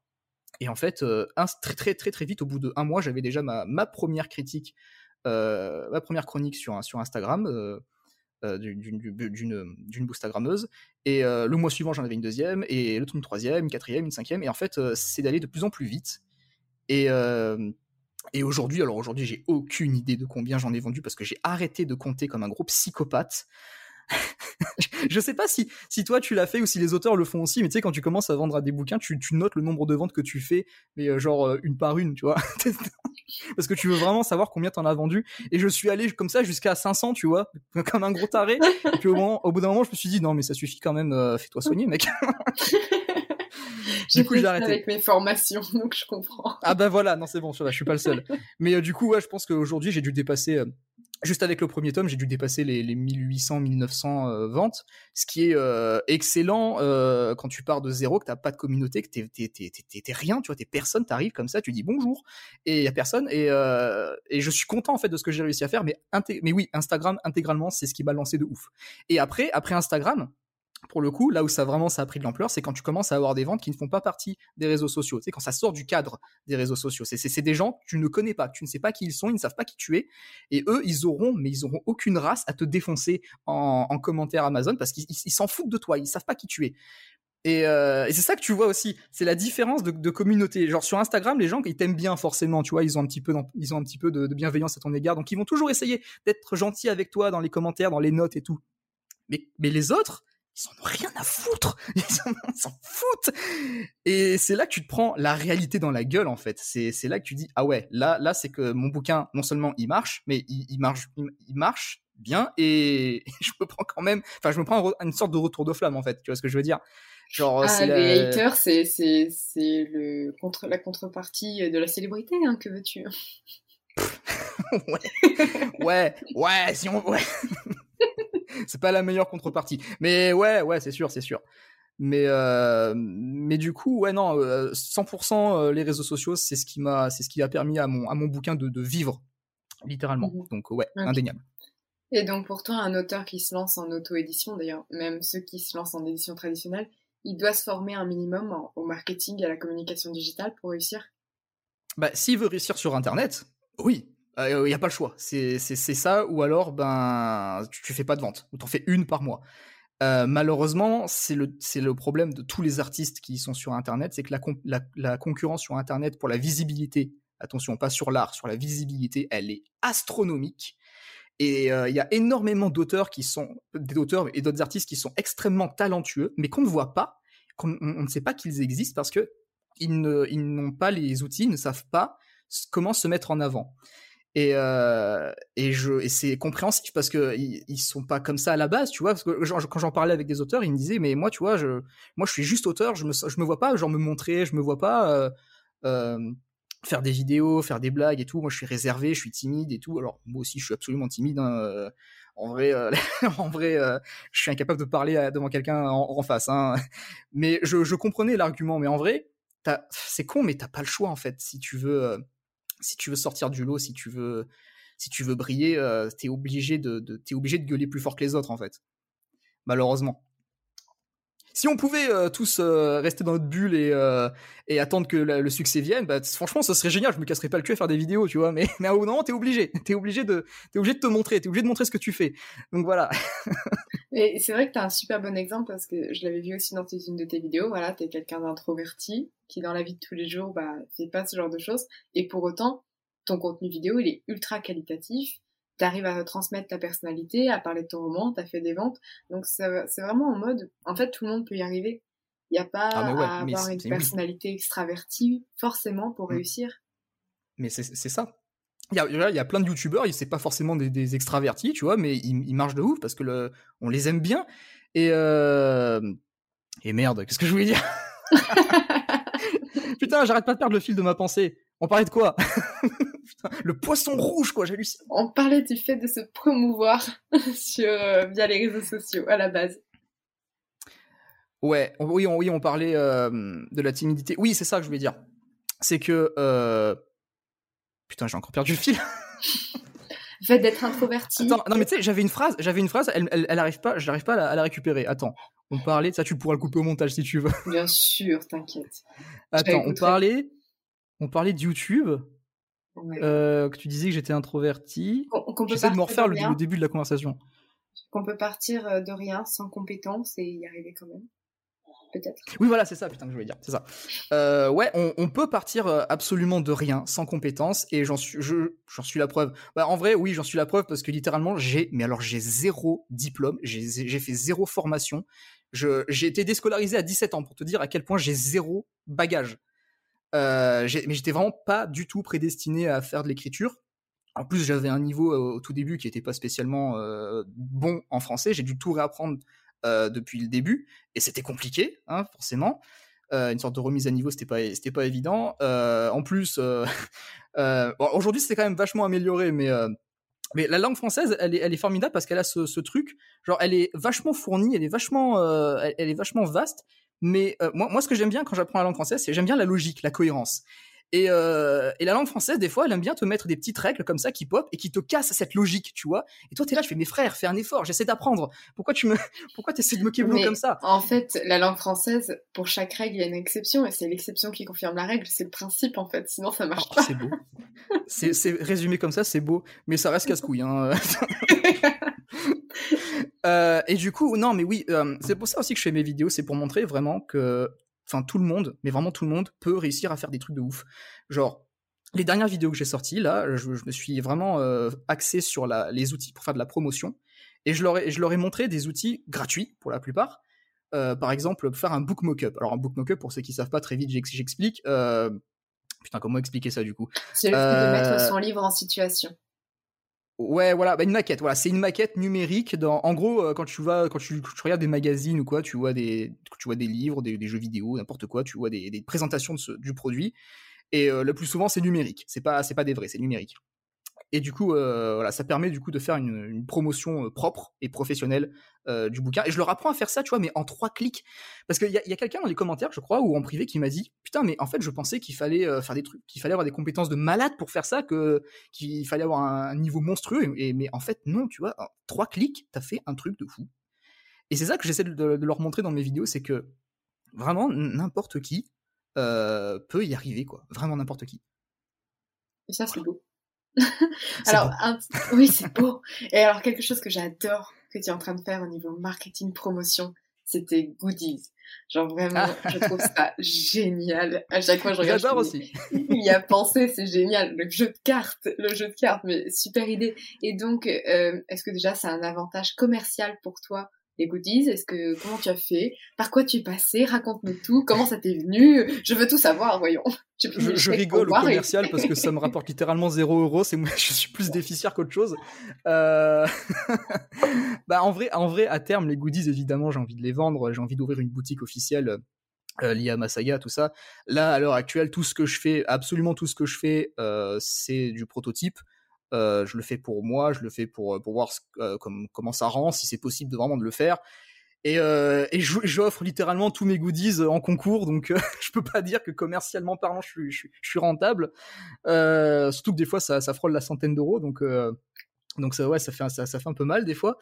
[SPEAKER 3] Et en fait, euh, très très très très vite, au bout de un mois, j'avais déjà ma, première critique, ma première chronique sur, sur Instagram. d'une boostagrammeuse et le mois suivant j'en avais une deuxième et le une troisième une quatrième une cinquième et en fait c'est d'aller de plus en plus vite et, euh, et aujourd'hui, alors aujourd'hui, j'ai aucune idée de combien j'en ai vendu parce que j'ai arrêté de compter comme un gros psychopathe. je sais pas si, si toi tu l'as fait ou si les auteurs le font aussi, mais tu sais, quand tu commences à vendre à des bouquins, tu, notes le nombre de ventes que tu fais, mais euh, genre euh, une par une, tu vois. Parce que tu veux vraiment savoir combien t'en as vendu. Et je suis allé comme ça jusqu'à 500, tu vois, comme un gros taré. Et puis au bout d'un moment, je me suis dit, non, mais ça suffit quand même, fais-toi soigner, mec.
[SPEAKER 2] Du coup, j'ai arrêté. avec mes formations, donc je comprends.
[SPEAKER 3] Ah ben voilà, non c'est bon, je suis pas le seul. Mais euh, du coup, ouais, je pense qu'aujourd'hui, j'ai dû dépasser, euh, juste avec le premier tome, j'ai dû dépasser les, les 1800, 1900 euh, ventes, ce qui est excellent quand tu pars de zéro, que t'as pas de communauté, que t'es, t'es, rien, tu vois, t'es personne, t'arrives comme ça, tu dis bonjour, et y a personne, et, et je suis content en fait de ce que j'ai réussi à faire, mais, mais oui, Instagram intégralement, c'est ce qui m'a lancé de ouf. Et après, après Instagram, pour le coup, là où ça vraiment ça a pris de l'ampleur, c'est quand tu commences à avoir des ventes qui ne font pas partie des réseaux sociaux. Sais, quand ça sort du cadre des réseaux sociaux. C'est des gens que tu ne connais pas, tu ne sais pas qui ils sont, ils ne savent pas qui tu es. Et eux, ils auront, mais ils auront aucune race à te défoncer en, commentaire Amazon parce qu'ils s'en foutent de toi, ils savent pas qui tu es. Euh, et, c'est ça que tu vois aussi, c'est la différence de, communauté. Genre sur Instagram, les gens ils t'aiment bien forcément, tu vois, ils ont un petit peu, ils ont un petit peu de, bienveillance à ton égard, donc ils vont toujours essayer d'être gentils avec toi dans les commentaires, dans les notes et tout. Mais les autres, ils en ont rien à foutre. Ils s'en foutent. Et c'est là que tu te prends la réalité dans la gueule, en fait. C'est, là que tu dis, ah ouais, là, là, c'est que mon bouquin, non seulement il marche, mais il, marche, il, marche bien et je me prends quand même, enfin, je me prends une sorte de retour de flamme, en fait. Tu vois ce que je veux dire?
[SPEAKER 2] Genre, ah, les haters, c'est, c'est, c'est le contre, la contrepartie de la célébrité, hein, que veux-tu?
[SPEAKER 3] ouais, ouais, ouais, si on, ouais. C'est pas la meilleure contrepartie. Mais ouais, ouais, c'est sûr, c'est sûr. Mais, euh, mais du coup, ouais, non, 100% les réseaux sociaux, c'est ce qui m'a, c'est ce qui a permis à mon, à mon bouquin de, de vivre, littéralement. Mhm. Donc, ouais, indéniable.
[SPEAKER 1] Et donc, pour toi, un auteur qui se lance en auto-édition, d'ailleurs, même ceux qui se lancent en édition traditionnelle, il doit se former un minimum au marketing et à la communication digitale pour réussir?
[SPEAKER 3] Bah, s'il veut réussir sur Internet, oui, il euh, n'y a pas le choix. C'est ça, ou alors, ben, tu, tu fais pas de vente, ou t'en fais une par mois. Euh, malheureusement, c'est le, le problème de tous les artistes qui sont sur Internet, c'est que la, la, concurrence sur Internet pour la visibilité, attention, pas sur l'art, sur la visibilité, elle est astronomique. Et euh, il y a énormément d'auteurs qui sont, d'auteurs et d'autres artistes qui sont extrêmement talentueux, mais qu'on ne voit pas, qu'on on ne sait pas qu'ils existent parce que ils n'ont pas les outils, ils ne savent pas comment se mettre en avant. Et, euh, et, je, et c'est compréhensif parce que ils, sont pas comme ça à la base, tu vois. Parce que quand j'en parlais avec des auteurs, ils me disaient, mais moi, tu vois, je, moi, je suis juste auteur, je me, je me vois pas, genre me montrer, je me vois pas euh, euh, faire des vidéos, faire des blagues et tout. Moi, je suis réservé, je suis timide et tout. Alors, moi aussi, je suis absolument timide. Hein, en vrai, en vrai, je suis incapable de parler devant quelqu'un en, en, face. Hein. Mais je, je comprenais l'argument. Mais en vrai, c'est con, mais t'as pas le choix en fait si tu veux si tu veux sortir du lot, si tu veux, si tu veux briller, euh, t'es obligé de, de es obligé de gueuler plus fort que les autres en fait. Malheureusement. Si on pouvait euh, tous euh, rester dans notre bulle et, et attendre que le succès vienne, bah, franchement, ce serait génial. Je me casserais pas le cul à faire des vidéos, tu vois. Mais, mais à moment, t'es obligé. T'es obligé de, es obligé de te montrer. T'es obligé de montrer ce que tu fais. Donc voilà.
[SPEAKER 1] et c'est vrai que t'as un super bon exemple parce que je l'avais vu aussi dans une de tes vidéos. Voilà, t'es quelqu'un d'introverti qui, dans la vie de tous les jours, bah, fait pas ce genre de choses. Et pour autant, ton contenu vidéo, il est ultra qualitatif tu arrives à transmettre ta personnalité, à parler de ton roman, tu as fait des ventes. Donc c'est vraiment en mode, en fait, tout le monde peut y arriver. Il n'y a pas ah, à avoir une personnalité extravertie forcément pour mm. réussir.
[SPEAKER 3] Mais c'est ça. Il y, a, il y a plein de youtubeurs, c'est pas forcément des, extravertis, tu vois, mais ils, marchent de ouf parce que le, on les aime bien. Et, euh... et merde, qu'est-ce que je voulais dire? Putain, j'arrête pas de perdre le fil de ma pensée. On parlait de quoi? Le poisson rouge, quoi, j'hallucine.
[SPEAKER 1] On parlait du fait de se promouvoir sur, euh, via les réseaux sociaux à la base.
[SPEAKER 3] Ouais, oui, on, oui, on parlait euh, de la timidité. Oui, c'est ça que je voulais dire. C'est que. Putain, j'ai encore perdu le fil.
[SPEAKER 1] le fait d'être introverti.
[SPEAKER 3] Attends, non, mais tu sais, j'avais une phrase, j'avais une phrase, elle, elle, arrive pas, j'arrive pas à la, récupérer. Attends, on parlait, ça tu pourras le couper au montage si tu veux.
[SPEAKER 1] Bien sûr, t'inquiète.
[SPEAKER 3] Attends, on parlait, on parlait de YouTube. Euh, que tu disais que j'étais introverti. J'essaie de me refaire le, début de la conversation.
[SPEAKER 1] Qu'on peut partir euh, de rien, sans compétence et y arriver quand même.
[SPEAKER 3] Oui, voilà, c'est ça, putain, que je voulais dire. C'est ça. Euh, ouais, on, peut partir absolument de rien, sans compétence, et j'en suis, j'en suis la preuve. Bah, en vrai, oui, j'en suis la preuve parce que littéralement, j'ai, mais alors j'ai zéro diplôme, j'ai fait zéro formation. J'ai été déscolarisé à 17 ans pour te dire à quel point j'ai zéro bagage. Euh, mais j'étais vraiment pas du tout prédestiné à faire de l'écriture. En plus, j'avais un niveau euh, au tout début qui était pas spécialement euh, bon en français. J'ai dû tout réapprendre depuis le début, et c'était compliqué, hein, forcément. une sorte de remise à niveau, c'était pas, c'était pas évident. en plus, aujourd'hui, c'est quand même vachement amélioré, mais mais la langue française, elle est, elle est formidable parce qu'elle a ce, ce, truc, genre, elle est vachement fournie, elle est vachement, elle, est vachement vaste, mais euh, moi, moi, ce que j'aime bien quand j'apprends la langue française, c'est j'aime bien la logique, la cohérence. Et, euh, et, la langue française, des fois, elle aime bien te mettre des petites règles comme ça qui pop et qui te cassent cette logique, tu vois. Et toi, t'es là, je fais mes frères, fais un effort, j'essaie d'apprendre. Pourquoi tu me, pourquoi t'essaies de me kéblo comme ça?
[SPEAKER 1] En fait, la langue française, pour chaque règle, il y a une exception et c'est l'exception qui confirme la règle. C'est le principe, en fait. Sinon, ça marche oh, pas.
[SPEAKER 3] C'est beau. c'est résumé comme ça, c'est beau, mais ça reste casse-couille. Hein. Euh, et du coup, non, mais oui, euh, c'est pour ça aussi que je fais mes vidéos, c'est pour montrer vraiment que, enfin, tout le monde, mais vraiment tout le monde peut réussir à faire des trucs de ouf. Genre, les dernières vidéos que j'ai sorties, là, je, me suis vraiment euh, axé sur la, les outils pour faire de la promotion. Et je leur ai, je leur ai montré des outils gratuits pour la plupart. par exemple, faire un book mock-up. Alors, un book mock-up, pour ceux qui savent pas très vite, j'explique. Putain, comment expliquer ça du coup?
[SPEAKER 1] C'est le fait de mettre son livre en situation.
[SPEAKER 3] Ouais, voilà, bah une maquette. Voilà, c'est une maquette numérique. Dans, en gros, euh, quand tu vas, quand tu, regardes des magazines ou quoi, tu vois des, tu vois des livres, des, jeux vidéo, n'importe quoi. Tu vois des, présentations du produit. Et euh, le plus souvent, c'est numérique. C'est pas, c'est pas des vrais, c'est numérique. Et du coup, voilà, ça permet du coup de faire une, promotion propre et professionnelle du bouquin. Et je leur apprends à faire ça, tu vois, mais en trois clics. Parce qu'il y a, quelqu'un dans les commentaires, je crois, ou en privé, qui m'a dit, putain, mais en fait, je pensais qu'il fallait faire des trucs, qu'il fallait avoir des compétences de malade pour faire ça, que qu'il fallait avoir un niveau monstrueux. Et, mais en fait, non, tu vois, en trois clics, t'as fait un truc de fou. Et c'est ça que j'essaie de, leur montrer dans mes vidéos, c'est que vraiment n'importe qui peut y arriver, quoi. Vraiment n'importe qui.
[SPEAKER 1] Et ça, c'est beau. Alors, oui, c'est beau. Et alors, quelque chose que j'adore que tu es en train de faire au niveau marketing, promotion, c'était goodies. Genre vraiment, je trouve ça génial. À chaque fois, je regarde.
[SPEAKER 3] J'adore aussi.
[SPEAKER 1] Il y a pensé, c'est génial. Le jeu de cartes, le jeu de cartes, mais super idée. Et donc, euh, est-ce que déjà, c'est un avantage commercial pour toi les goodies Est-ce que comment tu as fait? Par quoi tu es passé? Raconte-nous tout. Comment ça t'est venu? Je veux tout savoir. Voyons.
[SPEAKER 3] Je, rigole au commercial parce que ça me rapporte littéralement 0 euros. C'est moi, je suis plus déficiaire qu'autre chose. Euh... bah en vrai, en vrai, à terme, les goodies, évidemment, j'ai envie de les vendre. J'ai envie d'ouvrir une boutique officielle. Euh, liée à ma saga, tout ça. Là, à l'heure actuelle, tout ce que je fais, absolument tout ce que je fais, euh, c'est du prototype. Euh, je le fais pour moi, je le fais pour, pour voir euh, comment ça rend, si c'est possible de vraiment de le faire. Et, euh, j'offre littéralement tous mes goodies en concours, donc je peux pas dire que commercialement parlant, je suis, je suis, rentable. surtout que des fois, ça, ça frôle la centaine d'euros, donc donc ça, ouais, ça fait, ça, ça fait un peu mal des fois.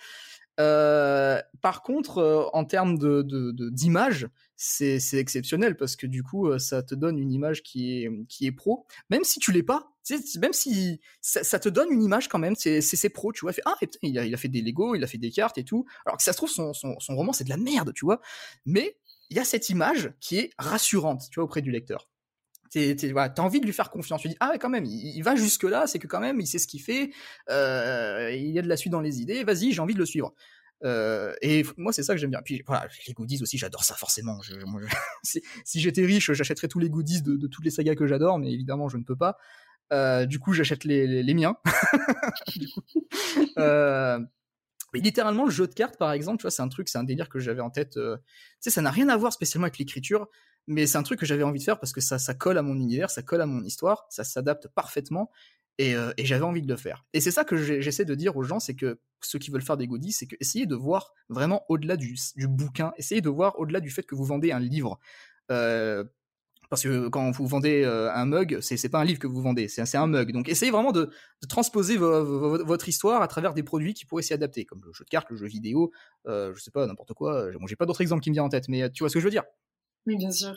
[SPEAKER 3] Par contre, en termes de, d'image, c'est, c'est exceptionnel parce que du coup, ça te donne une image qui est, qui est pro, même si tu l'es pas même si ça, te donne une image quand même, c'est c'est pro, tu vois. Ah, il, a, il a fait des Lego, il a fait des cartes et tout. Alors que ça se trouve, son, son, son roman, c'est de la merde, tu vois. Mais il y a cette image qui est rassurante, tu vois, auprès du lecteur. Tu voilà, as envie de lui faire confiance. Tu dis, ah ouais, quand même, il, va jusque-là, c'est que quand même, il sait ce qu'il fait, euh, il y a de la suite dans les idées, vas-y, j'ai envie de le suivre. Euh, et moi, c'est ça que j'aime bien. Puis les goodies aussi, j'adore ça forcément. Si, j'étais riche, j'achèterais tous les goodies de, toutes les sagas que j'adore, mais évidemment, je ne peux pas. Euh, du coup, j'achète les, les, miens. euh, littéralement, le jeu de cartes, par exemple, tu vois, c'est un truc, c'est un délire que j'avais en tête. Ça n'a rien à voir spécialement avec l'écriture, mais c'est un truc que j'avais envie de faire parce que ça, ça colle à mon univers, ça colle à mon histoire, ça s'adapte parfaitement, et, euh, j'avais envie de le faire. Et c'est ça que j'essaie de dire aux gens, c'est que ceux qui veulent faire des goodies, c'est que essayez de voir vraiment au-delà du, du, bouquin, essayez de voir au-delà du fait que vous vendez un livre. Euh, parce que quand vous vendez euh, un mug, c'est pas un livre que vous vendez, c'est un mug. Donc essayez vraiment de, transposer votre histoire à travers des produits qui pourraient s'y adapter, comme le jeu de cartes, le jeu vidéo, euh, je sais pas, n'importe quoi. Bon, j'ai pas d'autres exemples qui me viennent en tête, mais tu vois ce que je veux dire?
[SPEAKER 1] Oui, bien sûr.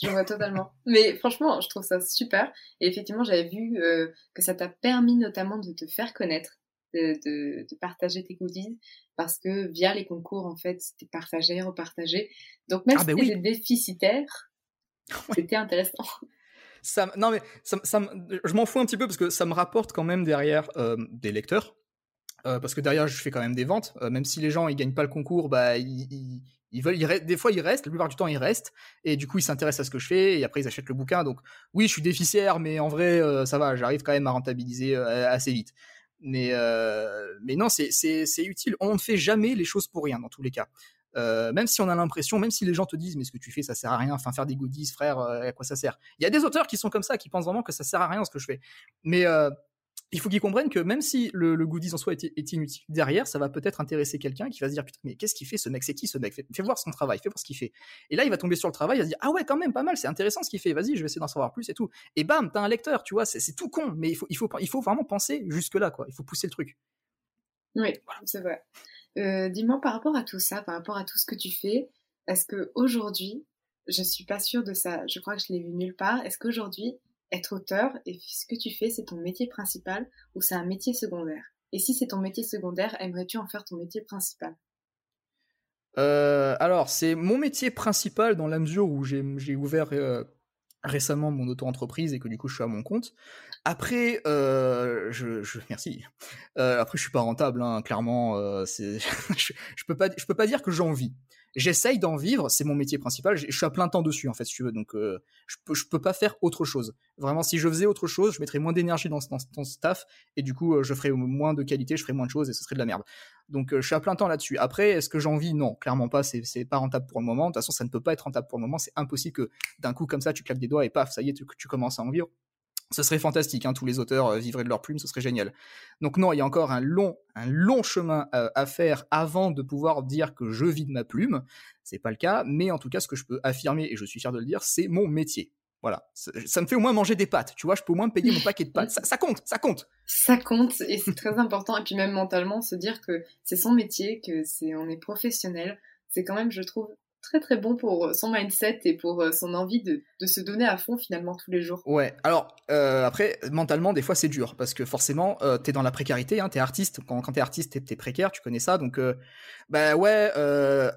[SPEAKER 1] Je vois totalement. mais franchement, je trouve ça super. Et effectivement, j'avais vu euh, que ça t'a permis notamment de te faire connaître, de, partager tes goodies, parce que via les concours, en fait, c'était partagé, repartagé. Donc même ah, si ben déficitaire, C'était intéressant.
[SPEAKER 3] Ça, non mais ça, je m'en fous un petit peu parce que ça me rapporte quand même derrière euh, des lecteurs. Euh, parce que derrière, je fais quand même des ventes. Euh, même si les gens ils gagnent pas le concours, bah ils, ils, veulent, ils des fois ils restent, la plupart du temps ils restent, et du coup ils s'intéressent à ce que je fais, et après ils achètent le bouquin. Donc oui, je suis déficiaire, mais en vrai ça va, j'arrive quand même à rentabiliser assez vite. Mais mais non, c'est utile. On ne fait jamais les choses pour rien dans tous les cas. Euh, même si on a l'impression, même si les gens te disent mais ce que tu fais ça sert à rien, enfin faire des goodies frère, euh, à quoi ça sert? Il y a des auteurs qui sont comme ça, qui pensent vraiment que ça sert à rien ce que je fais. Mais euh, il faut qu'ils comprennent que même si le, le goodies en soi est, inutile, derrière ça va peut-être intéresser quelqu'un qui va se dire putain mais qu'est-ce qu'il fait ce mec? C'est qui ce mec? Fais, voir son travail, fais voir ce qu'il fait. Et là il va tomber sur le travail, il va se dire ah ouais quand même pas mal, c'est intéressant ce qu'il fait, vas-y je vais essayer d'en savoir plus et tout. Et bam t'as un lecteur, tu vois, c'est tout con, mais il faut il faut il faut vraiment penser jusque là quoi, il faut pousser le truc.
[SPEAKER 1] Oui, c'est vrai. Euh, dis-moi par rapport à tout ça, par rapport à tout ce que tu fais, est-ce que aujourd'hui, je suis pas sûre de ça, je crois que je l'ai vu nulle part, est-ce qu'aujourd'hui, être auteur et ce que tu fais, c'est ton métier principal ou c'est un métier secondaire? Et si c'est ton métier secondaire, aimerais-tu en faire ton métier principal?
[SPEAKER 3] Euh, alors, c'est mon métier principal dans la mesure où j'ai ouvert euh, récemment mon auto-entreprise et que du coup je suis à mon compte. Après, euh, je, je, merci. Après, je suis pas rentable, hein, clairement. Je, je, peux pas, je peux pas dire que j'en vis. J'essaye d'en vivre, c'est mon métier principal. Je, suis à plein temps dessus, en fait, si tu veux. Donc, euh, je peux, peux pas faire autre chose. Vraiment, si je faisais autre chose, je mettrais moins d'énergie dans, dans, dans ce staff et du coup, euh, je ferais moins de qualité, je ferais moins de choses et ce serait de la merde. Donc, euh, je suis à plein temps là-dessus. Après, est-ce que j'en vis? Non, clairement pas. C'est, c'est pas rentable pour le moment. De toute façon, ça ne peut pas être rentable pour le moment. C'est impossible que d'un coup comme ça, tu claques des doigts et paf, ça y est, tu, tu commences à en vivre. Ce serait fantastique, hein, tous les auteurs euh, vivraient de leur plume, ce serait génial. Donc non, il y a encore un long, un long chemin à, à faire avant de pouvoir dire que je vis de ma plume. C'est pas le cas, mais en tout cas, ce que je peux affirmer, et je suis fier de le dire, c'est mon métier. Voilà, ça, me fait au moins manger des pâtes, tu vois, je peux au moins payer mon paquet de pâtes. Ça, ça compte, ça compte.
[SPEAKER 1] Ça compte et c'est très important. Et puis même mentalement, se dire que c'est son métier, que c'est on est professionnel, c'est quand même, je trouve, très très bon pour euh, son mindset et pour euh, son envie de, de se donner à fond finalement tous les jours.
[SPEAKER 3] Ouais, alors euh, après, mentalement, des fois c'est dur parce que forcément, euh, t'es dans la précarité, hein, t'es artiste. Quand, quand t'es artiste, t'es, t'es précaire, tu connais ça. Donc, bah ouais,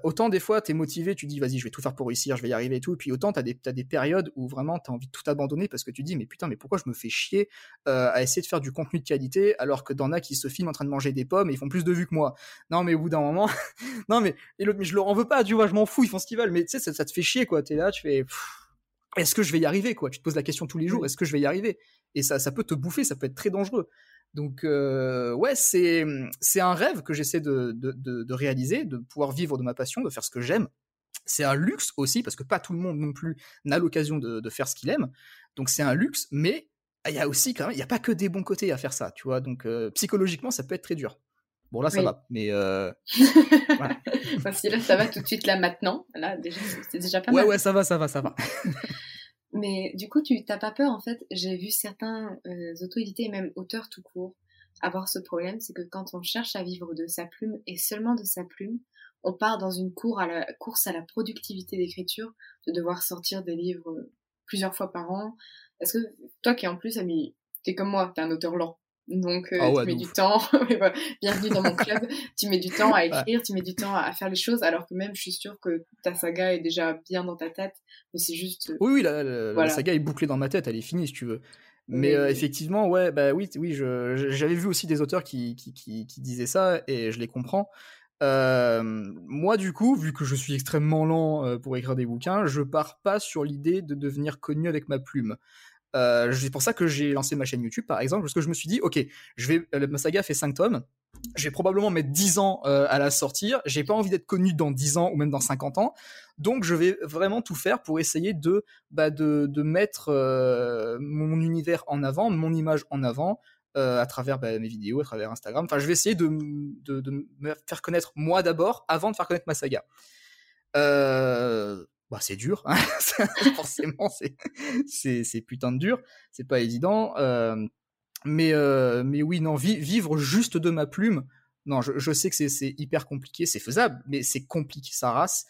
[SPEAKER 3] autant des fois t'es motivé, tu dis vas-y, je vais tout faire pour réussir, je vais y arriver et tout. Et puis autant t'as des, t'as des périodes où vraiment t'as envie de tout abandonner parce que tu dis mais putain, mais pourquoi je me fais chier à essayer de faire du contenu de qualité alors que t'en as qui se filment en train de manger des pommes et ils font plus de vues que moi? Non, mais au bout d'un moment, non mais, et l'autre, mais je leur en veux pas, tu vois, je m'en fous, font ce qu'ils veulent. Mais tu sais, ça, ça te fait chier quoi. T'es là, tu fais. est-ce que je vais y arriver quoi? Tu te poses la question tous les jours, est-ce que je vais y arriver? Et ça, ça peut te bouffer, ça peut être très dangereux. Donc euh, ouais, c'est c'est un rêve que j'essaie de, de, de, de réaliser, de pouvoir vivre de ma passion, de faire ce que j'aime. C'est un luxe aussi parce que pas tout le monde non plus n'a l'occasion de, de faire ce qu'il aime. Donc c'est un luxe, mais il y a aussi quand même, il y a pas que des bons côtés à faire ça, tu vois? Donc euh, psychologiquement, ça peut être très dur. Bon là ça
[SPEAKER 1] Oui.
[SPEAKER 3] va, mais euh, voilà.
[SPEAKER 1] Enfin, si là ça va tout de suite là maintenant, là déjà c'est- déjà pas
[SPEAKER 3] ouais
[SPEAKER 1] mal.
[SPEAKER 3] ouais ça va ça va ça va.
[SPEAKER 1] Mais du coup, tu t'as pas peur en fait J'ai vu certains euh, auto-édités et même auteurs tout court avoir ce problème, c'est que quand on cherche à vivre de sa plume et seulement de sa plume, on part dans une cour à la, course à la productivité d'écriture, de devoir sortir des livres euh, plusieurs fois par an. Est-ce que toi qui en plus, t'es comme moi, t'es un auteur lent? Donc euh,
[SPEAKER 3] Ah ouais,
[SPEAKER 1] tu mets du temps, bienvenue dans mon club, tu mets du temps à écrire, tu mets du temps à faire les choses, alors que même je suis sûre que ta saga est déjà bien dans ta tête, mais c'est juste... euh,
[SPEAKER 3] Oui, oui, la, la- la
[SPEAKER 1] Voilà.
[SPEAKER 3] saga est bouclée dans ma tête, elle est finie si tu veux. Mais
[SPEAKER 1] Oui,
[SPEAKER 3] euh,
[SPEAKER 1] oui.
[SPEAKER 3] effectivement, ouais, bah oui, oui, j'avais vu aussi des auteurs qui, qui, qui, qui disaient ça et je les comprends. Euh, moi, du coup, vu que je suis extrêmement lent pour écrire des bouquins, je pars pas sur l'idée de devenir connu avec ma plume. Euh, c'est pour ça que j'ai lancé ma chaîne YouTube, par exemple, parce que je me suis dit, ok, je vais, euh, ma saga fait 5 tomes, je vais probablement mettre 10 ans euh, à la sortir, j'ai pas envie d'être connu dans 10 ans ou même dans 50 ans, donc je vais vraiment tout faire pour essayer de, bah, de, de mettre mon univers en avant, mon image en avant, à travers bah, mes vidéos, à travers Instagram. Enfin, je vais essayer de, de, de me faire connaître moi d'abord, avant de faire connaître ma saga. Euh, bah, c'est dur, hein. forcément, c'est, putain de dur, c'est pas évident. Euh, mais, euh, mais oui, non, vi- vivre juste de ma plume, non, je, je sais que c'est, hyper compliqué, c'est faisable, mais c'est compliqué sa race.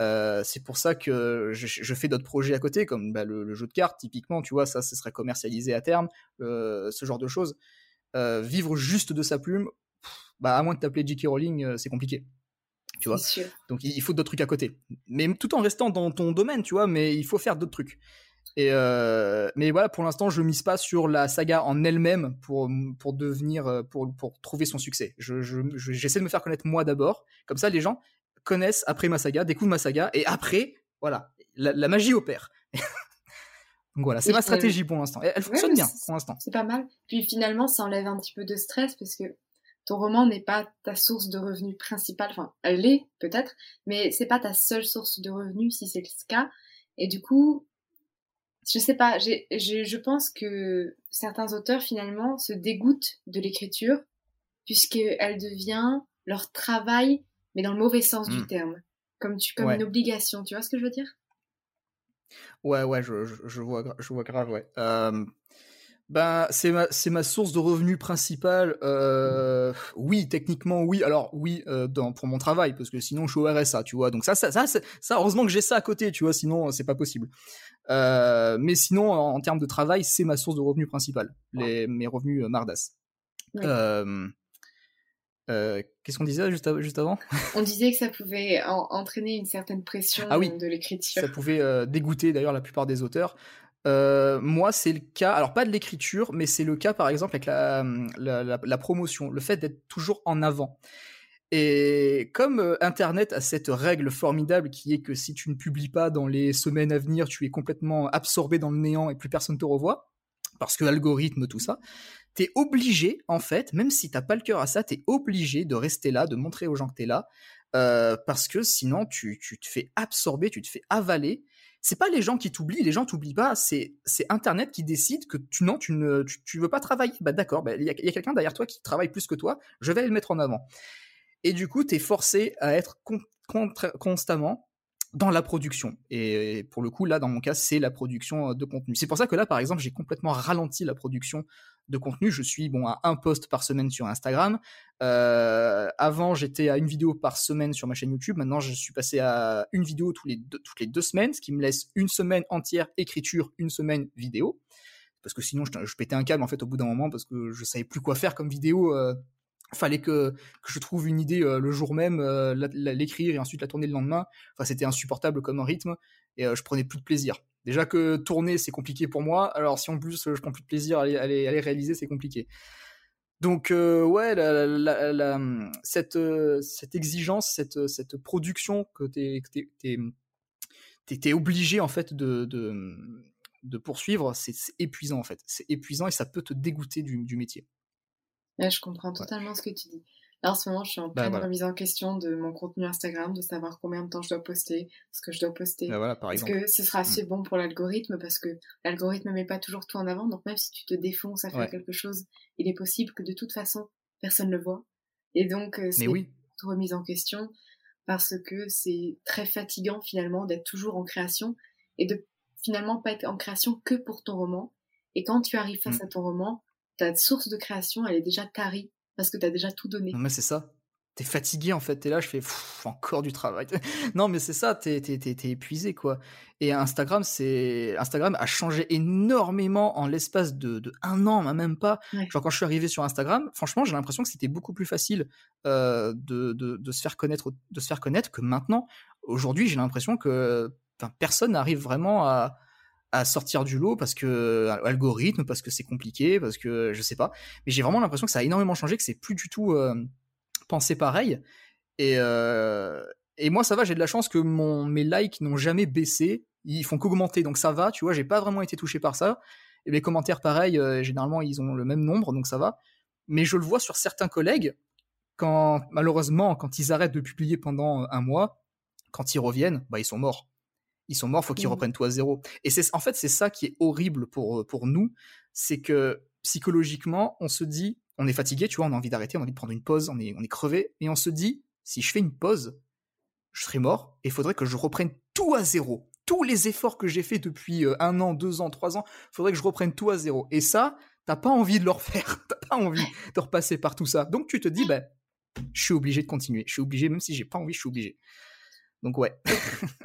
[SPEAKER 3] Euh, c'est pour ça que je, fais d'autres projets à côté, comme bah, le, jeu de cartes, typiquement, tu vois, ça, ce serait commercialisé à terme, ce genre de choses. Vivre juste de sa plume, bah, à moins de t'appeler J.K. Rowling, c'est compliqué. Tu vois donc il faut d'autres trucs à côté. Mais tout en restant dans ton domaine, tu vois, mais il faut faire d'autres trucs. Et euh, mais voilà, pour l'instant, je mise pas sur la saga en elle-même pour, pour devenir, euh, pour, pour trouver son succès. Je, je, je- j'essaie de me faire connaître moi d'abord. Comme ça, les gens connaissent après ma saga, découvrent ma saga, et après, voilà, la, la magie opère. Donc voilà, c'est ma stratégie pour l'instant. Elle, elle fonctionne bien pour l'instant.
[SPEAKER 1] C'est pas mal. Puis finalement, ça enlève un petit peu de stress parce que ton roman n'est pas ta source de revenus principale. Enfin, elle l'est peut-être, mais c'est pas ta seule source de revenus si c'est le cas. Et du coup, je sais pas, je pense que certains auteurs finalement se dégoûtent de l'écriture puisqu'elle devient leur travail, mais dans le mauvais sens du
[SPEAKER 3] Mm.
[SPEAKER 1] terme. Comme, tu, comme
[SPEAKER 3] Ouais.
[SPEAKER 1] une obligation, tu vois ce que je veux dire?
[SPEAKER 3] Ouais, ouais, je, je, je vois, je vois grave, ouais. Euh, ben, c'est ma, c'est ma source de revenus principale. Euh, oui, techniquement, oui. Alors, oui, euh, dans, pour mon travail, parce que sinon, je suis au RSA, tu vois. Donc, ça, ça, ça, ça heureusement que j'ai ça à côté, tu vois. Sinon, c'est pas possible. Euh, mais sinon, en, en termes de travail, c'est ma source de revenus principale. Les, mes revenus Mardas. Euh, Qu'est-ce qu'on disait juste, juste avant?
[SPEAKER 1] On disait que ça pouvait en- entraîner une certaine pression
[SPEAKER 3] Ah oui.
[SPEAKER 1] de l'écriture.
[SPEAKER 3] ça pouvait euh, dégoûter d'ailleurs la plupart des auteurs. Euh, moi, c'est le cas, alors pas de l'écriture, mais c'est le cas par exemple avec la, promotion, le fait d'être toujours en avant. Et comme euh, Internet a cette règle formidable qui est que si tu ne publies pas dans les semaines à venir, tu es complètement absorbé dans le néant et plus personne te revoit, parce que algorithme, tout ça, t'es obligé, en fait, même si t'as pas le cœur à ça, t'es obligé de rester là, de montrer aux gens que t'es là, euh, parce que sinon tu te fais absorber, tu te fais avaler, c'est pas les gens qui t'oublient, les gens t'oublient pas, c'est Internet qui décide que tu non, tu ne tu, veux pas travailler. Bah d'accord, bah, il y a, quelqu'un derrière toi qui travaille plus que toi, je vais le mettre en avant. Et du coup, tu es forcé à être constamment dans la production. Et pour le coup, là, dans mon cas, c'est la production de contenu. C'est pour ça que là, par exemple, j'ai complètement ralenti la production de contenu. Je suis bon à un post par semaine sur Instagram. Euh, avant, j'étais à une vidéo par semaine sur ma chaîne YouTube. Maintenant, je suis passé à une vidéo tous les deux, toutes les deux semaines, ce qui me laisse une semaine entière écriture, une semaine vidéo. Parce que sinon, je, pétais un câble en fait au bout d'un moment parce que je savais plus quoi faire comme vidéo. Euh, fallait que, je trouve une idée euh, le jour même, l'écrire et ensuite la tourner le lendemain. Enfin, c'était insupportable comme rythme et je prenais plus de plaisir. Déjà que tourner, c'est compliqué pour moi. Alors, si en plus je prends plus de plaisir à les, réaliser, c'est compliqué. Donc, euh, ouais, cette, cette exigence, cette, cette production que tu es, obligé en fait de, de, poursuivre, c'est épuisant en fait. C'est épuisant et ça peut te dégoûter du, du métier.
[SPEAKER 2] je comprends totalement ce que tu dis. Là, en ce moment, je suis en bah, pleine remise en question de mon contenu Instagram, de savoir combien de temps je dois poster, ce que je dois poster.
[SPEAKER 3] Bah, par
[SPEAKER 2] Est-ce que ce sera assez mm. bon pour l'algorithme Parce que l'algorithme ne met pas toujours tout en avant. Donc, même si tu te défonces à faire quelque chose, il est possible que de toute façon, personne ne le voit. Et donc, euh, c'est une remise en question parce que c'est très fatigant finalement d'être toujours en création et de finalement pas être en création que pour ton roman. Et quand tu arrives face mm. à ton roman, ta source de création, elle est déjà tarie parce que tu as déjà tout donné.
[SPEAKER 3] Non, mais c'est ça. T'es fatigué en fait, t'es là, je fais encore du travail. non, mais c'est ça, t'es es, épuisé quoi. Et Instagram, c'est Instagram a changé énormément en l'espace de, de, un an, même pas. Genre quand je suis arrivé sur Instagram, franchement, j'ai l'impression que c'était beaucoup plus facile euh, de, de, de, se faire connaître, de se faire connaître que maintenant. Aujourd'hui, j'ai l'impression que personne n'arrive vraiment à, à sortir du lot parce que euh, algorithme, parce que c'est compliqué, parce que je sais pas. Mais j'ai vraiment l'impression que ça a énormément changé, que c'est plus du tout euh, pensé pareil. Et, euh, et moi, ça va, j'ai de la chance que mon, mes likes n'ont jamais baissé, ils font qu'augmenter, donc ça va, tu vois, j'ai pas vraiment été touché par ça. Et mes commentaires, pareil, généralement, ils ont le même nombre, donc ça va. Mais je le vois sur certains collègues, quand malheureusement, quand ils arrêtent de publier pendant un mois, quand ils reviennent, bah, ils sont morts ils sont morts, faut qu'ils mmh. reprennent tout à zéro. Et c'est en fait c'est ça qui est horrible pour euh, pour nous, c'est que psychologiquement on se dit, on est fatigué, tu vois, on a envie d'arrêter, on a envie de prendre une pause, on est on est crevé, et on se dit si je fais une pause, je serai mort et il faudrait que je reprenne tout à zéro. Tous les efforts que j'ai fait depuis euh, un an, deux ans, trois ans, faudrait que je reprenne tout à zéro. Et ça, t'as pas envie de le refaire, t'as pas envie de repasser par tout ça. Donc tu te dis, ben, je suis obligé de continuer. Je suis obligé, même si j'ai pas envie, je suis obligé. Donc ouais.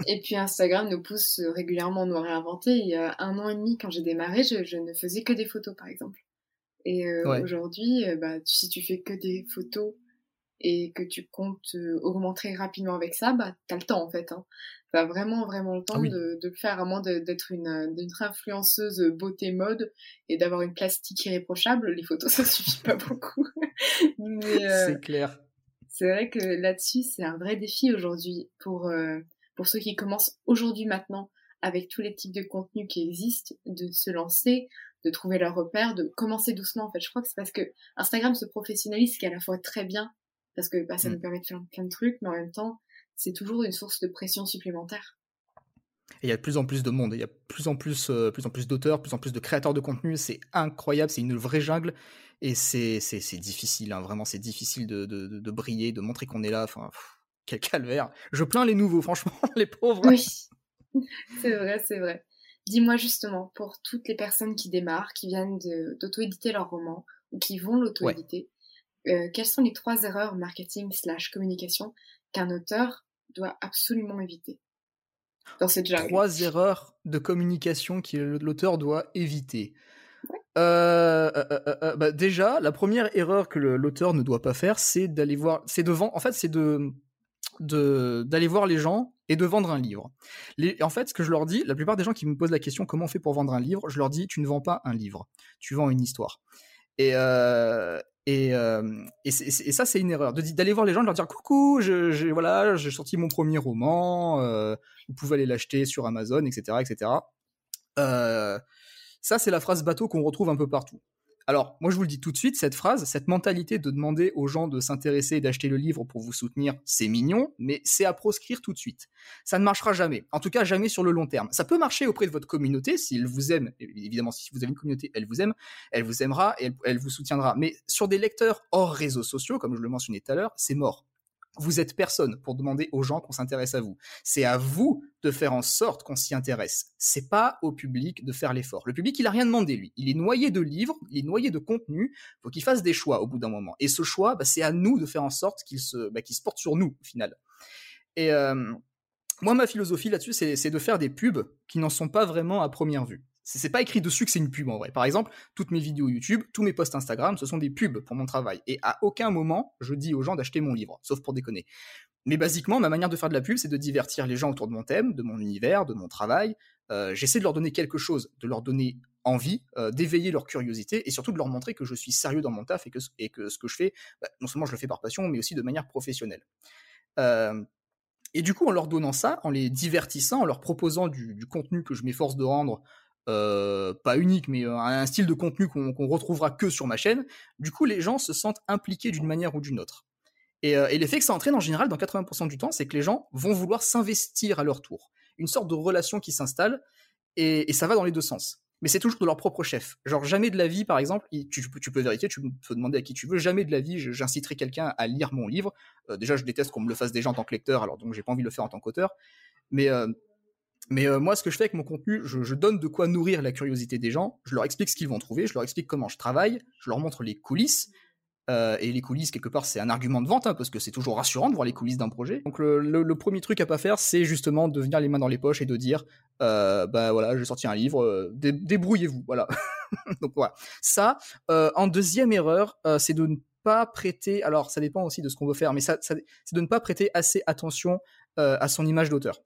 [SPEAKER 2] et puis Instagram nous pousse régulièrement à nous réinventer. Il y a un an et demi, quand j'ai démarré, je, ne faisais que des photos, par exemple. Et euh, aujourd'hui, euh, bah, si tu fais que des photos et que tu comptes euh, augmenter rapidement avec ça, bah, as le temps en fait. Hein. T'as vraiment, vraiment le temps ah de, le faire, à moins d'être une, une influenceuse beauté mode et d'avoir une plastique irréprochable. Les photos, ça suffit pas beaucoup.
[SPEAKER 3] C'est clair
[SPEAKER 2] c'est vrai que là-dessus, c'est un vrai défi aujourd'hui pour, euh, pour ceux qui commencent aujourd'hui maintenant avec tous les types de contenus qui existent, de se lancer, de trouver leur repère, de commencer doucement. En fait, je crois que c'est parce que Instagram se professionnalise, ce qui est à la fois très bien, parce que bah, ça nous mm. permet de faire plein de trucs, mais en même temps, c'est toujours une source de pression supplémentaire.
[SPEAKER 3] Et il y a de plus en plus de monde, il y a plus en plus, euh, plus en plus d'auteurs, plus en plus de créateurs de contenu, c'est incroyable, c'est une vraie jungle. Et c'est difficile, hein, vraiment, c'est difficile de, de, de, briller, de montrer qu'on est là. Enfin, quel calvaire. Je plains les nouveaux, franchement, les pauvres.
[SPEAKER 2] Oui, c'est vrai, c'est vrai. Dis-moi justement, pour toutes les personnes qui démarrent, qui viennent d'auto-éditer leur roman, ou qui vont l'auto-éditer, euh, quelles sont les trois erreurs marketing slash communication qu'un auteur doit absolument éviter?
[SPEAKER 3] Dans cette Trois erreurs de communication que l'auteur doit éviter. Euh, euh, euh, bah déjà, la première erreur que l'auteur ne doit pas faire, c'est d'aller voir, c'est de vendre, en fait, c'est de d'aller voir les gens et de vendre un livre. Les, en fait, ce que je leur dis, la plupart des gens qui me posent la question comment on fait pour vendre un livre, je leur dis tu ne vends pas un livre, tu vends une histoire. Et et, et, ça, c'est une erreur. D'aller voir les gens, de leur dire coucou, j'ai voilà, j'ai sorti mon premier roman, vous pouvez aller l'acheter sur Amazon, etc., etc. Euh, ça, c'est la phrase bateau qu'on retrouve un peu partout. Alors, moi je vous le dis tout de suite, cette phrase, cette mentalité de demander aux gens de s'intéresser et d'acheter le livre pour vous soutenir, c'est mignon, mais c'est à proscrire tout de suite. Ça ne marchera jamais, en tout cas jamais sur le long terme. Ça peut marcher auprès de votre communauté, s'il vous aime, évidemment si vous avez une communauté, elle vous aime, elle vous aimera et elle, elle vous soutiendra. Mais sur des lecteurs hors réseaux sociaux, comme je le mentionnais tout à l'heure, c'est mort vous êtes personne pour demander aux gens qu'on s'intéresse à vous. C'est à vous de faire en sorte qu'on s'y intéresse. C'est pas au public de faire l'effort. Le public, il a rien demandé, lui. Il est noyé de livres, il est noyé de contenu. Faut qu'il fasse des choix au bout d'un moment. Et ce choix, bah, c'est à nous de faire en sorte qu'il se, bah, se porte sur nous, au final. Et euh, moi, ma philosophie là-dessus, c'est de faire des pubs qui n'en sont pas vraiment à première vue. C'est pas écrit dessus que c'est une pub en vrai. Par exemple, toutes mes vidéos YouTube, tous mes posts Instagram, ce sont des pubs pour mon travail. Et à aucun moment, je dis aux gens d'acheter mon livre, sauf pour déconner. Mais basiquement, ma manière de faire de la pub, c'est de divertir les gens autour de mon thème, de mon univers, de mon travail. Euh, j'essaie de leur donner quelque chose, de leur donner envie, euh, d'éveiller leur curiosité et surtout de leur montrer que je suis sérieux dans mon taf et que, ce que je fais, bah, non seulement je le fais par passion, mais aussi de manière professionnelle. Euh, et du coup, en leur donnant ça, en les divertissant, en leur proposant du contenu que je m'efforce de rendre euh, pas unique, mais euh, un style de contenu qu'on retrouvera que sur ma chaîne, du coup, les gens se sentent impliqués d'une manière ou d'une autre. Et, euh, et l'effet que ça entraîne en général dans 80% du temps, c'est que les gens vont vouloir s'investir à leur tour. Une sorte de relation qui s'installe, et, et, ça va dans les deux sens. Mais c'est toujours de leur propre chef. Genre, jamais de la vie, par exemple, tu, tu peux vérifier, tu peux demander à qui tu veux, jamais de la vie, j'inciterai quelqu'un à lire mon livre. déjà, je déteste qu'on me le fasse déjà en tant que lecteur, alors donc j'ai pas envie de le faire en tant qu'auteur. Mais mais euh, moi, ce que je fais avec mon contenu, je, donne de quoi nourrir la curiosité des gens, je leur explique ce qu'ils vont trouver, je leur explique comment je travaille, je leur montre les coulisses. Euh, et les coulisses, quelque part, c'est un argument de vente, hein, parce que c'est toujours rassurant de voir les coulisses d'un projet. Donc le, premier truc à pas faire, c'est justement de venir les mains dans les poches et de dire, euh, bah voilà, j'ai sorti un livre, débrouillez-vous, voilà. Donc voilà. Ça, en deuxième erreur, c'est de ne pas prêter, alors ça dépend aussi de ce qu'on veut faire, mais ça, c'est de ne pas prêter assez attention à son image d'auteur.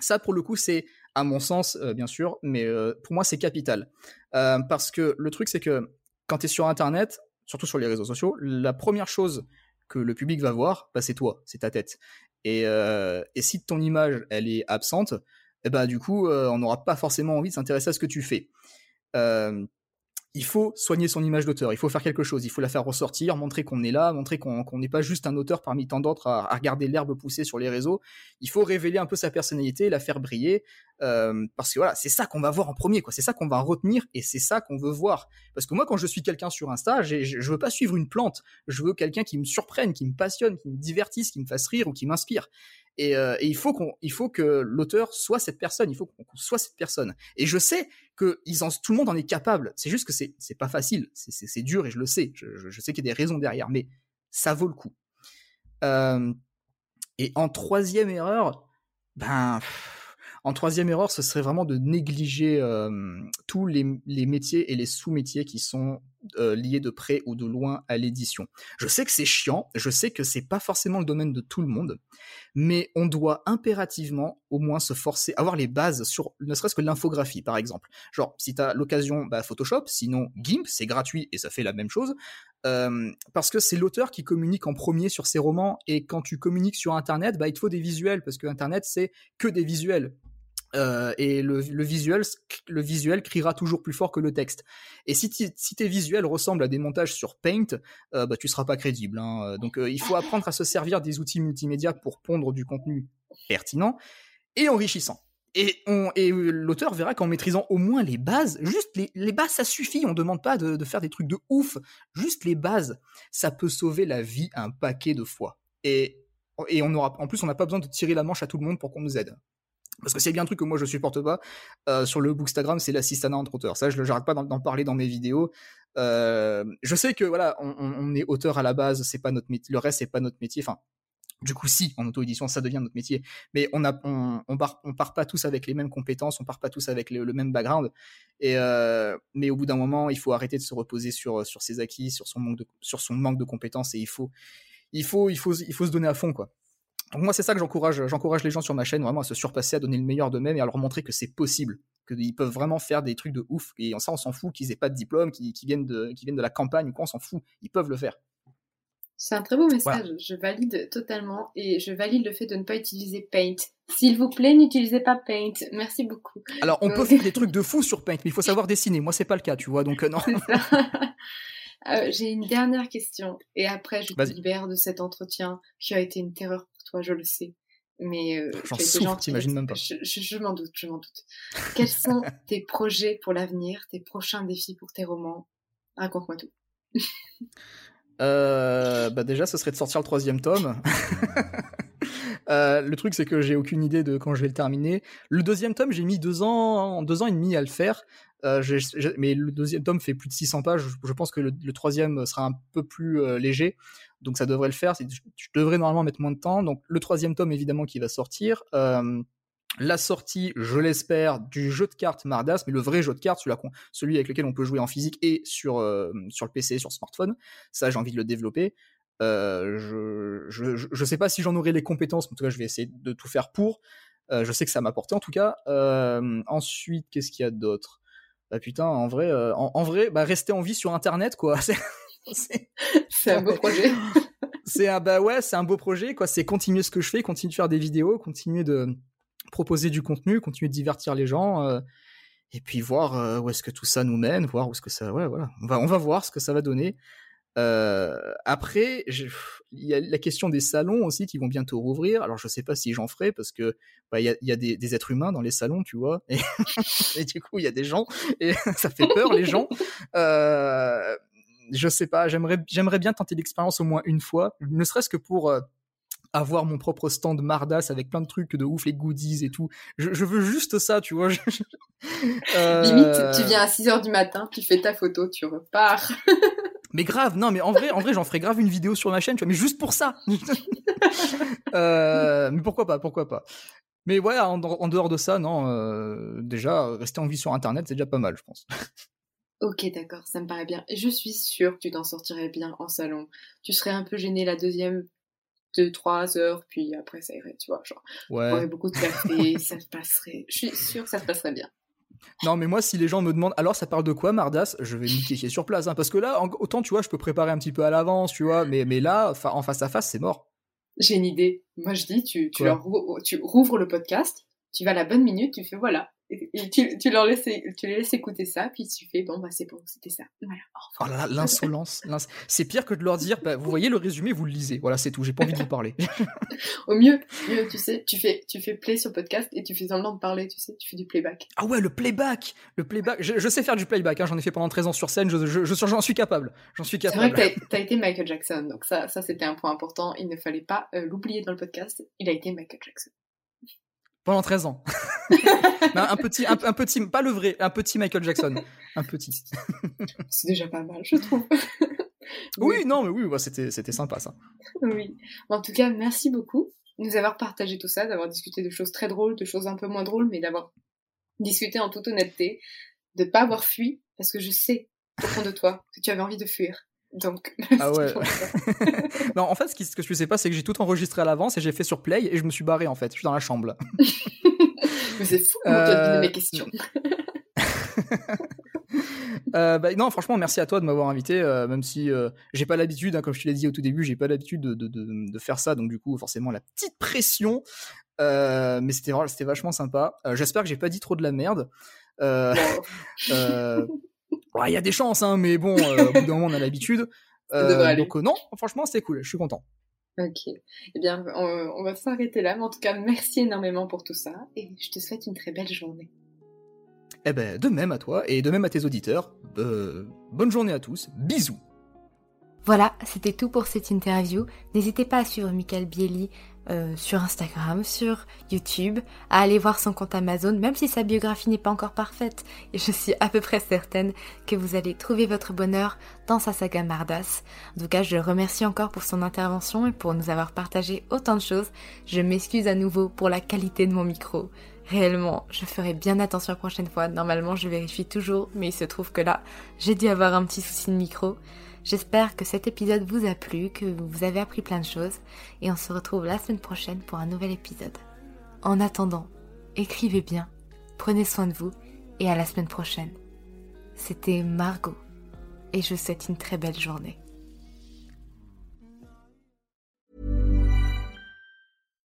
[SPEAKER 3] Ça, pour le coup, c'est, à mon sens, euh, bien sûr, mais euh, pour moi, c'est capital. Euh, parce que le truc, c'est que quand tu es sur Internet, surtout sur les réseaux sociaux, la première chose que le public va voir, bah, c'est toi, c'est ta tête. Et, si ton image, elle est absente, eh bah, du coup, on n'aura pas forcément envie de s'intéresser à ce que tu fais il faut soigner son image d'auteur, il faut faire quelque chose, il faut la faire ressortir, montrer qu'on est là, montrer qu'on n'est pas juste un auteur parmi tant d'autres à, regarder l'herbe pousser sur les réseaux. Il faut révéler un peu sa personnalité, la faire briller, euh, parce que voilà, c'est ça qu'on va voir en premier, quoi. C'est ça qu'on va retenir et c'est ça qu'on veut voir. Parce que moi, quand je suis quelqu'un sur Insta, je veux pas suivre une plante, je veux quelqu'un qui me surprenne, qui me passionne, qui me divertisse, qui me fasse rire ou qui m'inspire. Et, euh, et, il faut qu'on, il faut que l'auteur soit cette personne. Il faut qu'on soit cette personne. Et je sais que en, tout le monde en est capable. C'est juste que c'est, c'est pas facile. C'est, dur et je le sais. Je, sais qu'il y a des raisons derrière, mais ça vaut le coup. Euh, et en troisième erreur, ben, en troisième erreur, ce serait vraiment de négliger euh, tous les, métiers et les sous-métiers qui sont euh, liés de près ou de loin à l'édition. Je sais que c'est chiant, je sais que c'est pas forcément le domaine de tout le monde, mais on doit impérativement au moins se forcer, avoir les bases sur ne serait-ce que l'infographie par exemple. Genre, si tu as l'occasion, bah, Photoshop, sinon GIMP, c'est gratuit et ça fait la même chose, euh, parce que c'est l'auteur qui communique en premier sur ses romans, et quand tu communiques sur Internet, bah, il te faut des visuels, parce que Internet, c'est que des visuels. Euh, et le, visuel, le visuel criera toujours plus fort que le texte. Et si, tes visuels ressemblent à des montages sur Paint, euh, bah, tu seras pas crédible. Hein. Donc euh, il faut apprendre à se servir des outils multimédia pour pondre du contenu pertinent et enrichissant. Et, et l'auteur verra qu'en maîtrisant au moins les bases, juste les, bases, ça suffit. On demande pas de, de, faire des trucs de ouf. Juste les bases, ça peut sauver la vie un paquet de fois. Et, et on aura, en plus, on n'a pas besoin de tirer la manche à tout le monde pour qu'on nous aide. Parce que c'est bien un truc que moi je supporte pas euh, sur le Bookstagram, c'est l'assistanat entre auteurs. Ça, je n'arrête pas d'en parler dans mes vidéos. Euh, je sais que voilà, on, est auteur à la base, c'est pas notre. Le reste, c'est pas notre métier. Enfin, du coup, si en auto-édition, ça devient notre métier. Mais on a, on, on, part, pas tous avec les mêmes compétences, on part pas tous avec le, même background. Et euh, mais au bout d'un moment, il faut arrêter de se reposer sur sur ses acquis, sur son manque de sur son manque de compétences, et il faut il faut il faut il faut se donner à fond quoi. Donc moi, c'est ça que j'encourage, j'encourage les gens sur ma chaîne vraiment à se surpasser, à donner le meilleur d'eux-mêmes et à leur montrer que c'est possible, qu'ils peuvent vraiment faire des trucs de ouf. Et ça, on s'en fout qu'ils aient pas de diplôme, qu'ils viennent de, qui viennent de la campagne ou quoi, on s'en fout. Ils peuvent le faire.
[SPEAKER 2] C'est un très beau message, je valide totalement et je valide le fait de ne pas utiliser Paint. S'il vous plaît, n'utilisez pas Paint. Merci beaucoup.
[SPEAKER 3] Alors, on peut faire des trucs de fou sur Paint, mais il faut savoir dessiner. Moi, c'est pas le cas, tu vois, donc euh, non.
[SPEAKER 2] Euh, j'ai une dernière question et après, je te libère de cet entretien qui a été une terreur toi, je le sais. Mais euh,
[SPEAKER 3] j'en souffre, t'imagines même pas.
[SPEAKER 2] Je, je m'en doute, je m'en doute. Quels sont tes projets pour l'avenir, tes prochains défis pour tes romans? Raconte-moi tout.
[SPEAKER 3] Euh, bah déjà, ce serait de sortir le troisième tome. Euh, le truc, c'est que j'ai aucune idée de quand je vais le terminer. Le deuxième tome, j'ai mis deux ans, deux ans et demi à le faire. Euh, mais le deuxième tome fait plus de 600 pages. Je, pense que le, troisième sera un peu plus léger, donc ça devrait le faire. Je, devrais normalement mettre moins de temps. Donc le troisième tome, évidemment, qui va sortir la sortie, je l'espère, du jeu de cartes Mardas, mais le vrai jeu de cartes, celui, avec lequel on peut jouer en physique et sur, euh, sur le PC, sur smartphone. Ça, j'ai envie de le développer. Euh, je, je, sais pas si j'en aurai les compétences, mais en tout cas, je vais essayer de tout faire pour. Euh, je sais que ça m'a porté en tout cas. ensuite, qu'est-ce qu'il y a d'autre? Bah putain, en vrai, en, vrai, bah rester en vie sur Internet, quoi.
[SPEAKER 2] C'est un beau projet.
[SPEAKER 3] c'est un bah ouais, c'est un beau projet, quoi. C'est continuer ce que je fais, continuer de faire des vidéos, continuer de proposer du contenu, continuer de divertir les gens, euh, et puis voir euh, où est-ce que tout ça nous mène, voir où est-ce que ça, ouais, voilà, on va, on va voir ce que ça va donner. Euh, après, il y a la question des salons aussi qui vont bientôt rouvrir. Alors, je sais pas si j'en ferai parce que bah, il y a, des, êtres humains dans les salons, tu vois, et, et du coup, il y a des gens et ça fait peur les gens. Euh, je sais pas, j'aimerais, j'aimerais bien tenter l'expérience au moins une fois, ne serait-ce que pour avoir mon propre stand Mardas avec plein de trucs de ouf, les goodies et tout. Je, veux juste ça, tu vois.
[SPEAKER 2] euh... Limite, tu viens à 6 heures du matin, tu fais ta photo, tu repars.
[SPEAKER 3] Mais grave, non, mais en vrai, en vrai, j'en ferai grave une vidéo sur ma chaîne, tu vois, mais juste pour ça. euh, mais pourquoi pas, pourquoi pas. Mais ouais, en, dehors de ça, non, euh, déjà, rester en vie sur Internet, c'est déjà pas mal, je pense.
[SPEAKER 2] Ok, d'accord, ça me paraît bien. Je suis sûre que tu t'en sortirais bien en salon. Tu serais un peu gêné la deuxième deux, trois heures, puis après ça irait, tu vois. Genre, ouais. aurait beaucoup de café, ça se passerait. Je suis sûre que ça se passerait bien.
[SPEAKER 3] Non, mais moi, si les gens me demandent alors ça parle de quoi, Mardas, je vais niquer sur place. Hein, parce que là, autant, tu vois, je peux préparer un petit peu à l'avance, tu vois, mais, mais là, en face à face, c'est mort.
[SPEAKER 2] J'ai une idée. Moi, je dis, tu, tu, leur, tu rouvres le podcast, tu vas à la bonne minute, tu fais voilà, tu, tu, leur laisses, tu les laisses écouter ça, puis tu fais bon, bah c'est bon, c'était ça. Voilà.
[SPEAKER 3] Oh là l'insolence. c'est pire que de leur dire, bah, vous voyez le résumé, vous le lisez. Voilà, c'est tout, j'ai pas envie de vous parler.
[SPEAKER 2] Au mieux, mieux, tu sais, tu fais, tu fais play sur podcast et tu fais semblant de parler, tu sais, tu fais du playback.
[SPEAKER 3] Ah ouais, le playback Le playback, je, sais faire du playback, hein, j'en ai fait pendant 13 ans sur scène, je, je, j'en suis capable. J'en suis capable.
[SPEAKER 2] C'est vrai que t'as, as été Michael Jackson, donc ça, ça c'était un point important, il ne fallait pas euh, l'oublier dans le podcast, il a été Michael Jackson.
[SPEAKER 3] Pendant 13 ans. un petit, un, petit, pas le vrai, un petit Michael Jackson. Un petit.
[SPEAKER 2] C'est déjà pas mal, je trouve.
[SPEAKER 3] oui, non, mais oui, bah, c'était, c'était sympa ça.
[SPEAKER 2] Oui. En tout cas, merci beaucoup de nous avoir partagé tout ça, d'avoir discuté de choses très drôles, de choses un peu moins drôles, mais d'avoir discuté en toute honnêteté, de pas avoir fui, parce que je sais au fond de toi que tu avais envie de fuir. Donc, ah ouais.
[SPEAKER 3] non, en fait, ce, que tu sais pas, c'est que j'ai tout enregistré à l'avance et j'ai fait sur Play et je me suis barré en fait. Je suis dans la chambre.
[SPEAKER 2] Mais c'est fou comment as mes questions.
[SPEAKER 3] Euh, bah, non, franchement, merci à toi de m'avoir invité, euh, même si euh, j'ai pas l'habitude, hein, comme je te l'ai dit au tout début, j'ai pas l'habitude de, de, de, faire ça, donc du coup, forcément, la petite pression. mais c'était c'était vachement sympa. J'espère que j'ai pas dit trop de la merde. Il y a des chances, hein, mais bon, au bout d'un moment, on a l'habitude. donc non, franchement, c'était cool. Je suis content.
[SPEAKER 2] Ok. Eh bien, on, va s'arrêter là. Mais en tout cas, merci énormément pour tout ça. Et je te souhaite une très belle journée.
[SPEAKER 3] Eh ben, de même à toi et de même à tes auditeurs. Euh, bonne journée à tous. Bisous.
[SPEAKER 1] Voilà, c'était tout pour cette interview. N'hésitez pas à suivre Michael Bieli euh, sur Instagram, sur YouTube, à aller voir son compte Amazon, même si sa biographie n'est pas encore parfaite. Et je suis à peu près certaine que vous allez trouver votre bonheur dans sa saga Mardas. En tout cas, je le remercie encore pour son intervention et pour nous avoir partagé autant de choses. Je m'excuse à nouveau pour la qualité de mon micro. Réellement, je ferai bien attention la prochaine fois. Normalement, je vérifie toujours, mais il se trouve que là, j'ai dû avoir un petit souci de micro. J'espère que cet épisode vous a plu, que vous avez appris plein de choses, et on se retrouve la semaine prochaine pour un nouvel épisode. En attendant, écrivez bien, prenez soin de vous, et à la semaine prochaine. C'était Margot, et je vous souhaite une très belle journée.